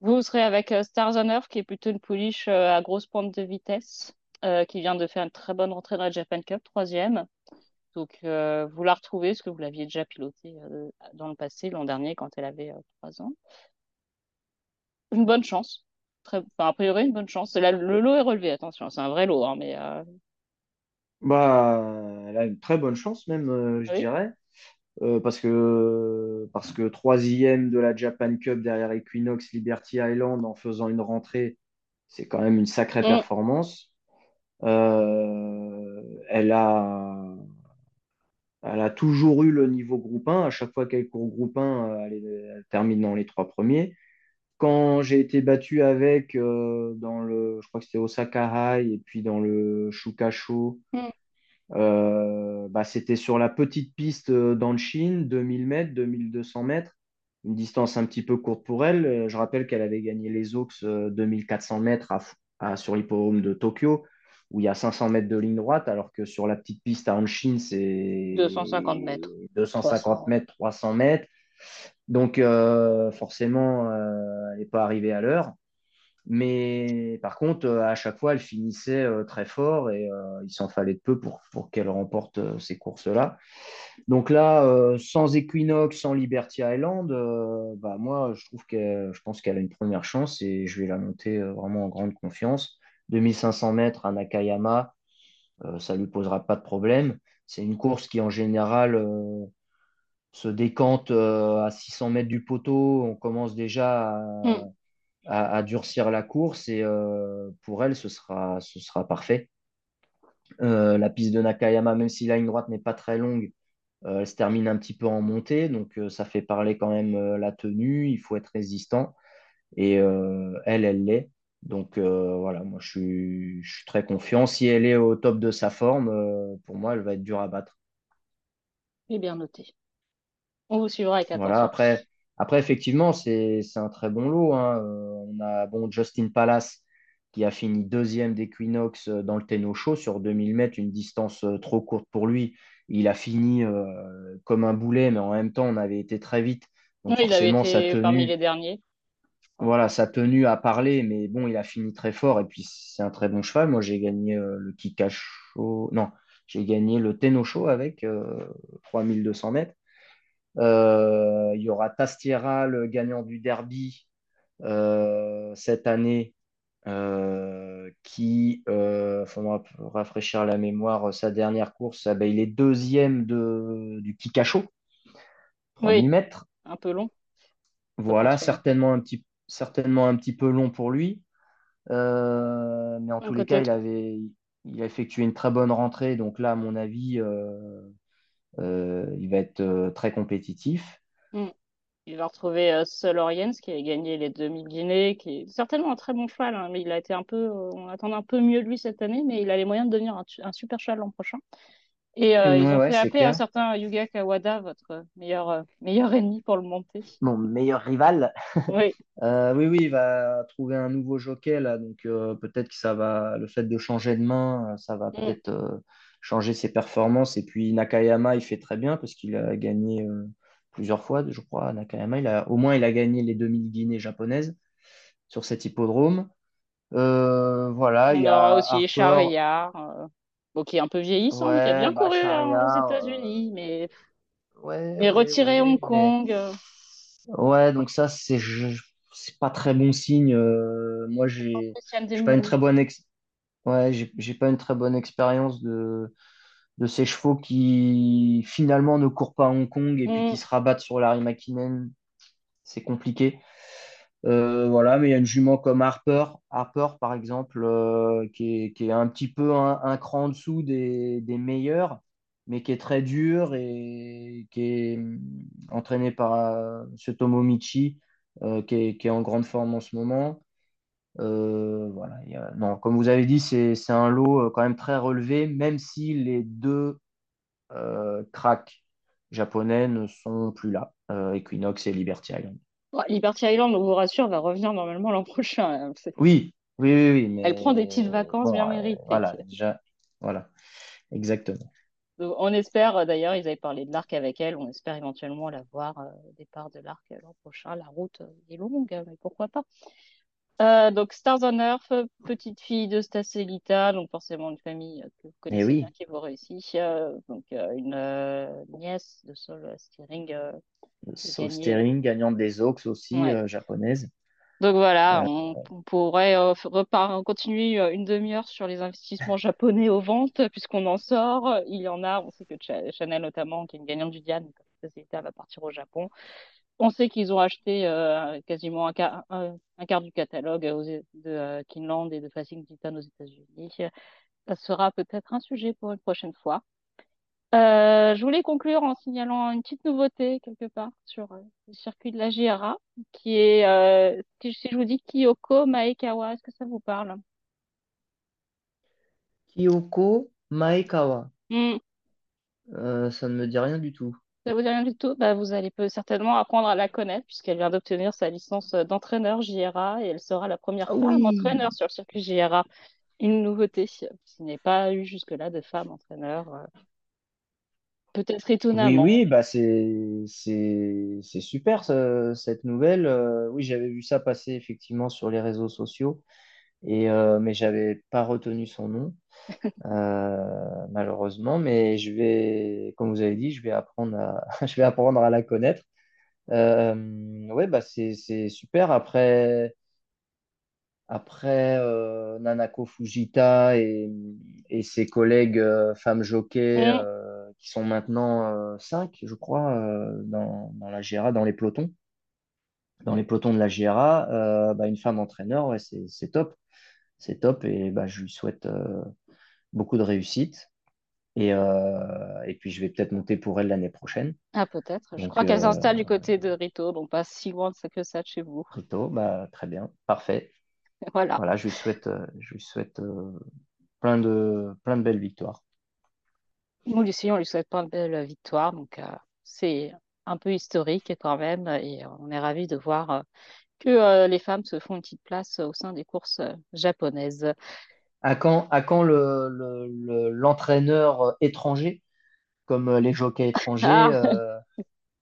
Vous serez avec euh, Stars on Earth, qui est plutôt une pouliche euh, à grosse pointe de vitesse, euh, qui vient de faire une très bonne rentrée dans la Japan Cup, troisième. Donc, euh, vous la retrouvez, parce que vous l'aviez déjà pilotée dans le passé, l'an dernier, quand elle avait trois ans. Une bonne chance. Très, enfin, a priori, une bonne chance. Là, le lot est relevé, attention, c'est un vrai lot, hein, mais Bah, elle a une très bonne chance même, euh, je oui. dirais, Euh, parce que parce que troisième de la Japan Cup derrière Equinox Liberty Island en faisant une rentrée, c'est quand même une sacrée Mm. performance. Euh, elle a, elle a toujours eu le niveau groupe 1. À chaque fois qu'elle court groupe 1, euh, elle, est- elle termine dans les trois premiers. Quand j'ai été battu avec euh, dans le, je crois que c'était Osaka High et puis dans le Shukasho, Mm. euh, bah, c'était sur la petite piste euh, d'Anshin, 2000 mètres, 2200 mètres, une distance un petit peu courte pour elle. Je rappelle qu'elle avait gagné les Oaks euh, 2400 mètres à, à- sur l'hippodrome de Tokyo, où il y a 500 mètres de ligne droite, alors que sur la petite piste à Anshin, 250 c'est mètres, 250 300. mètres, 300 mètres. Donc, euh, forcément, euh, elle n'est pas arrivée à l'heure. Mais par contre, euh, à chaque fois, elle finissait très fort et il s'en fallait de peu pour, pour qu'elle remporte ces courses-là. Donc là, sans Equinox, sans Liberty Island, bah moi, je trouve que je pense qu'elle a une première chance et je vais la monter vraiment en grande confiance. 2500 mètres à Nakayama, ça lui posera pas de problème. C'est une course qui, en général, se décante euh, à 600 mètres du poteau. On commence déjà à, Mm. à- à durcir la course et euh, pour elle, ce sera, ce sera parfait. Euh, la piste de Nakayama, même si la ligne droite n'est pas très longue, elle se termine un petit peu en montée, donc ça fait parler quand même la tenue, il faut être résistant et elle, elle l'est. Donc euh, voilà, moi je suis, je suis très confiant. Si elle est au top de sa forme, euh, pour moi, elle va être dure à battre. Et bien noté. On vous suivra avec Voilà, après, après effectivement, c'est, un très bon lot. hein. Euh, on a bon, Justin Palace qui a fini deuxième d'Equinox euh, dans le Tenno Show sur 2000 mètres, une distance euh, trop courte pour lui. Il a fini euh, comme un boulet, mais en même temps, on avait été très vite. Oui, Donc il avait forcément, été parmi les derniers. voilà, sa tenue a parlé, mais bon, il a fini très fort. Et puis, c'est un très bon cheval. Moi, j'ai gagné euh, le Kikasho. Non, j'ai gagné le Tenno Show avec euh, 3200 mètres. Euh, il y aura Tastiera, le gagnant du derby euh, cette année, euh, qui, euh, faudra rafraîchir la mémoire, sa dernière course, ah ben, il est deuxième de, du Kikasho, 3000 Oui, mètres. un peu long, Voilà, certainement un petit, certainement un petit peu long pour lui. Euh, mais en tous les cas, il avait, il a effectué une très bonne rentrée. Donc là, à mon avis, euh, il va être euh, très compétitif. Mm. Il va retrouver euh, Seul Oriens qui a gagné les 2000 Guinées, qui est certainement un très bon cheval, hein, mais il a été un peu, euh, on attend un peu mieux de lui cette année, mais il a les moyens de devenir un, super cheval l'an prochain. Et euh, ils ont ouais, fait appeler un certain Yuga Kawada, votre meilleur, euh, meilleur ennemi pour le monter. Mon meilleur rival. Oui, Euh, oui, oui, il va trouver un nouveau jockey là, donc euh, peut-être que ça va, le fait de changer de main, euh, ça va Mm. peut-être euh, changer ses performances. Et puis Nakayama, il fait très bien parce qu'il a gagné euh, plusieurs fois, je crois. Nakayama, il a, au moins, il a gagné les 2000 Guinées japonaises sur cet hippodrome. Euh, voilà, il y aura a aussi Harper, Charriard, euh, bon, qui est un peu vieillissant, mais qui a ouais, bien bah couru hein, aux États-Unis, mais ouais, ouais, retiré Hong ouais, mais Kong. euh, ouais, donc ça, c'est je- pas très bon signe. Moi, j'ai pas une très bonne ex Ouais, j'ai pas une très bonne expérience de, de ces chevaux qui finalement ne courent pas à Hong Kong et puis qui Mm. se rabattent sur Larry McKinnon. C'est compliqué. Euh, voilà, mais il y a une jument comme Harper, Harper par exemple, euh, qui est, qui est un petit peu un, un cran en dessous des, des meilleurs, mais qui est très dur et qui est hum, entraîné par euh, ce Tomomichi, euh, qui est, qui est en grande forme en ce moment. Euh, voilà, non, comme vous avez dit, c'est, un lot euh, quand même très relevé, même si les deux euh, cracks japonais ne sont plus là, euh, Equinox et Liberty Island. Liberty Island, on vous rassure, va revenir normalement l'an prochain. hein. Oui, oui, oui, Elle prend des petites vacances bon, bien euh, méritées. voilà, déjà, voilà, exactement. Donc, on espère, euh, d'ailleurs, ils avaient parlé de l'arc avec elle, on espère éventuellement la voir euh, au départ de l'arc euh, l'an prochain. La route euh, est longue, euh, mais pourquoi pas. Euh, donc Stars on Earth, petite fille de Stacelita, donc forcément une famille euh, que vous Et connaissez bien qui vous réussit. Euh, donc euh, une nièce de Sol Steering gagné. Steering, gagnante des Oaks aussi, Ouais. japonaise. Donc voilà, on, on pourrait euh, f- repar- continuer une demi-heure sur les investissements japonais aux ventes, puisqu'on en sort. Il y en a, on sait que Cha- Chanel notamment, qui est une gagnante du Diane, Stacelita va partir au Japon. On sait qu'ils ont acheté euh, quasiment un quart, un, un quart du catalogue aux- de euh, Kinland et de Facing Titan aux États-Unis. ça sera peut-être un sujet pour une prochaine fois. Euh, je voulais conclure en signalant une petite nouveauté quelque part sur euh, le circuit de la JRA, qui est, euh, si je vous dis Kyoko Maekawa, est-ce que ça vous parle? Kyoko Maekawa. Euh, ça ne me dit rien du tout. Ça vous dit rien du tout? Bah, vous allez peut certainement apprendre à la connaître puisqu'elle vient d'obtenir sa licence d'entraîneur JRA et elle sera la première Ah femme oui, entraîneur sur le circuit JRA. Une nouveauté, il n'y a pas eu jusque-là de femme entraîneur, euh, peut-être oui, étonnamment. oui, bah c'est super ce- cette nouvelle. Euh, oui, j'avais vu ça passer effectivement sur les réseaux sociaux et euh, mais j'avais pas retenu son nom euh, malheureusement. Mais je vais, comme vous avez dit, je vais apprendre à je vais apprendre à la connaître. Euh, ouais, bah c'est super. Après. Après euh, Nanako Fujita et, et ses collègues euh, femmes jockeys qui sont maintenant cinq, je crois, dans, dans la GRA, dans les pelotons, dans les pelotons de la GRA, euh, bah, une femme entraîneur, ouais, c'est, c'est top. C'est top et bah, je lui souhaite euh, beaucoup de réussite. Et, euh, et puis je vais peut-être monter pour elle l'année prochaine. Ah, peut-être. Je Donc, crois qu'elle euh, s'installe du côté de Rito, donc pas si loin que ça de chez vous. Rito, bah, très bien, parfait. Voilà. Voilà, je lui souhaite, euh, je lui souhaite plein de, plein de belles victoires. Nous, on lui souhaite plein de belles victoires, donc c'est un peu historique quand même, et on est ravis de voir que euh, les femmes se font une petite place au sein des courses euh, japonaises. À quand, à quand le, le- le- l'entraîneur étranger, comme les jockeys étrangers, Ah, euh,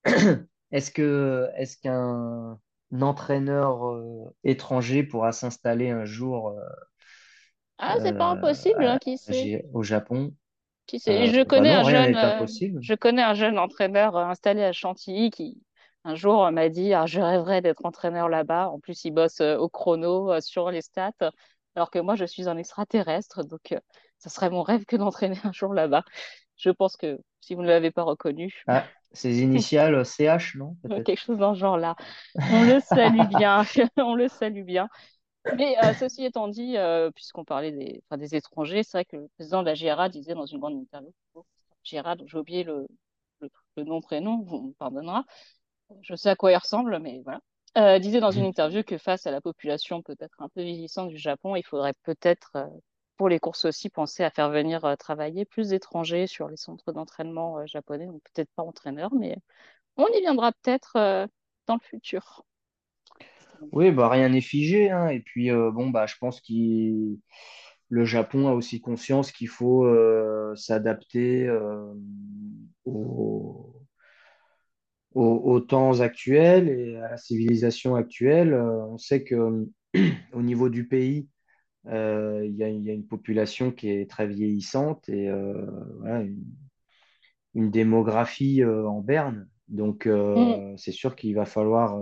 est-ce que, est-ce qu'un entraîneur euh, étranger pourra s'installer un jour euh, ah, c'est pas euh, impossible, hein, qui sait? Au Japon? Qui sait? Euh, Je bah connais non, un jeune, euh, je connais un jeune entraîneur euh, installé à Chantilly qui un jour euh, m'a dit, ah, je rêverais d'être entraîneur là-bas. En plus, il bosse euh, au chrono euh, sur les stats, alors que moi, je suis un extraterrestre, donc euh, ça serait mon rêve que d'entraîner un jour là-bas. Je pense que si vous ne l'avez pas reconnu, Ah, ses initiales CH, non, peut-être? quelque chose dans ce genre-là, on le salue bien, on le salue bien. Mais euh, ceci étant dit, euh, puisqu'on parlait des, enfin, des étrangers, c'est vrai que le président de la GRA disait dans une grande interview, GRA, dont j'ai oublié le, le, le nom, prénom, on me pardonnera, je sais à quoi il ressemble, mais voilà, euh, disait dans une interview que face à la population peut-être un peu vieillissante du Japon, il faudrait peut-être, euh, pour les courses aussi, penser à faire venir euh, travailler plus d'étrangers sur les centres d'entraînement japonais, donc peut-être pas entraîneurs, mais on y viendra peut-être dans le futur. Oui, bah rien n'est figé, hein. Et puis bon, bah je pense qu'il le Japon a aussi conscience qu'il faut euh, s'adapter euh, aux, aux- aux temps actuels et à la civilisation actuelle. Euh, on sait que au niveau du pays, euh, il y a, il y a une population qui est très vieillissante et euh, voilà, une, une démographie euh, en berne. Donc Mm, c'est sûr qu'il va falloir,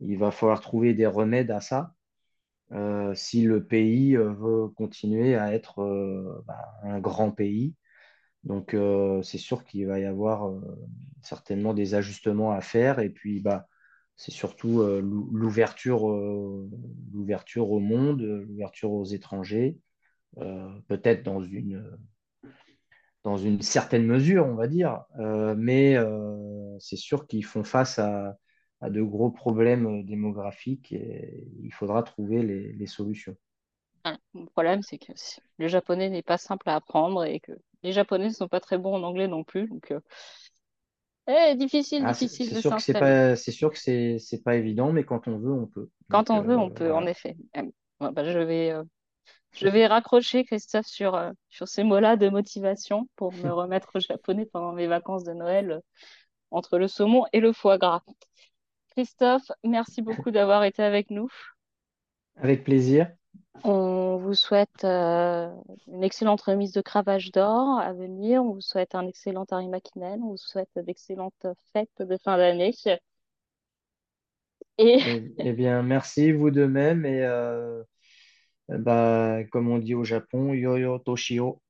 il va falloir trouver des remèdes à ça. si le pays veut continuer à être bah, un grand pays. Donc, euh, c'est sûr qu'il va y avoir euh, certainement des ajustements à faire. Et puis, bah, c'est surtout euh, l'ou- l'ouverture, au monde, l'ouverture aux étrangers, peut-être dans une, dans une certaine mesure, on va dire. Mais c'est sûr qu'ils font face à, de gros problèmes démographiques et il faudra trouver les solutions. Voilà. Le problème, c'est que le japonais n'est pas simple à apprendre et que les japonais ne sont pas très bons en anglais non plus. Donc, euh, eh, difficile, Ah, difficile c'est de sûr que c'est s'installer. pas, c'est sûr que c'est, pas évident, mais quand on veut, on peut. Quand Donc on veut, on euh, peut, en effet. Euh, ouais, bah, je vais, euh, je vais raccrocher, Christophe, sur, euh, sur ces mots-là de motivation pour me remettre au japonais pendant mes vacances de Noël euh, entre le saumon et le foie gras. Christophe, merci beaucoup d'avoir été avec nous. Avec plaisir. On vous souhaite euh, une excellente remise de cravache d'or à venir. On vous souhaite un excellent Harry Makinen. On vous souhaite d'excellentes fêtes de fin d'année. Et Eh, eh bien, merci vous de même et euh, bah, comme on dit au Japon, yo-yo toshio.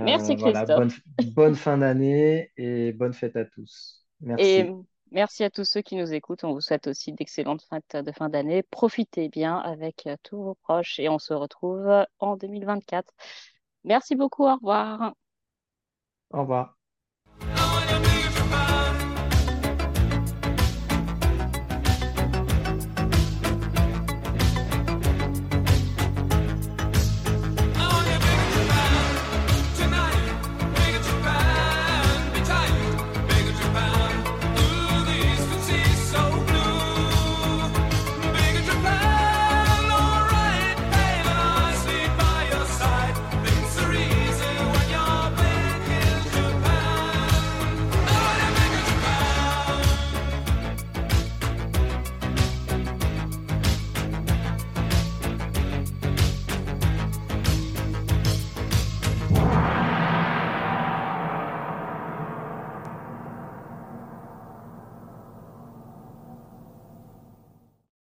merci Euh, voilà, bonne, Christophe. bonne fin d'année et bonne fête à tous. Et Merci. à tous ceux qui nous écoutent. On vous souhaite aussi d'excellentes fêtes de fin d'année. Profitez bien avec euh, tous vos proches et on se retrouve en 2024. Merci beaucoup, au revoir. Au revoir.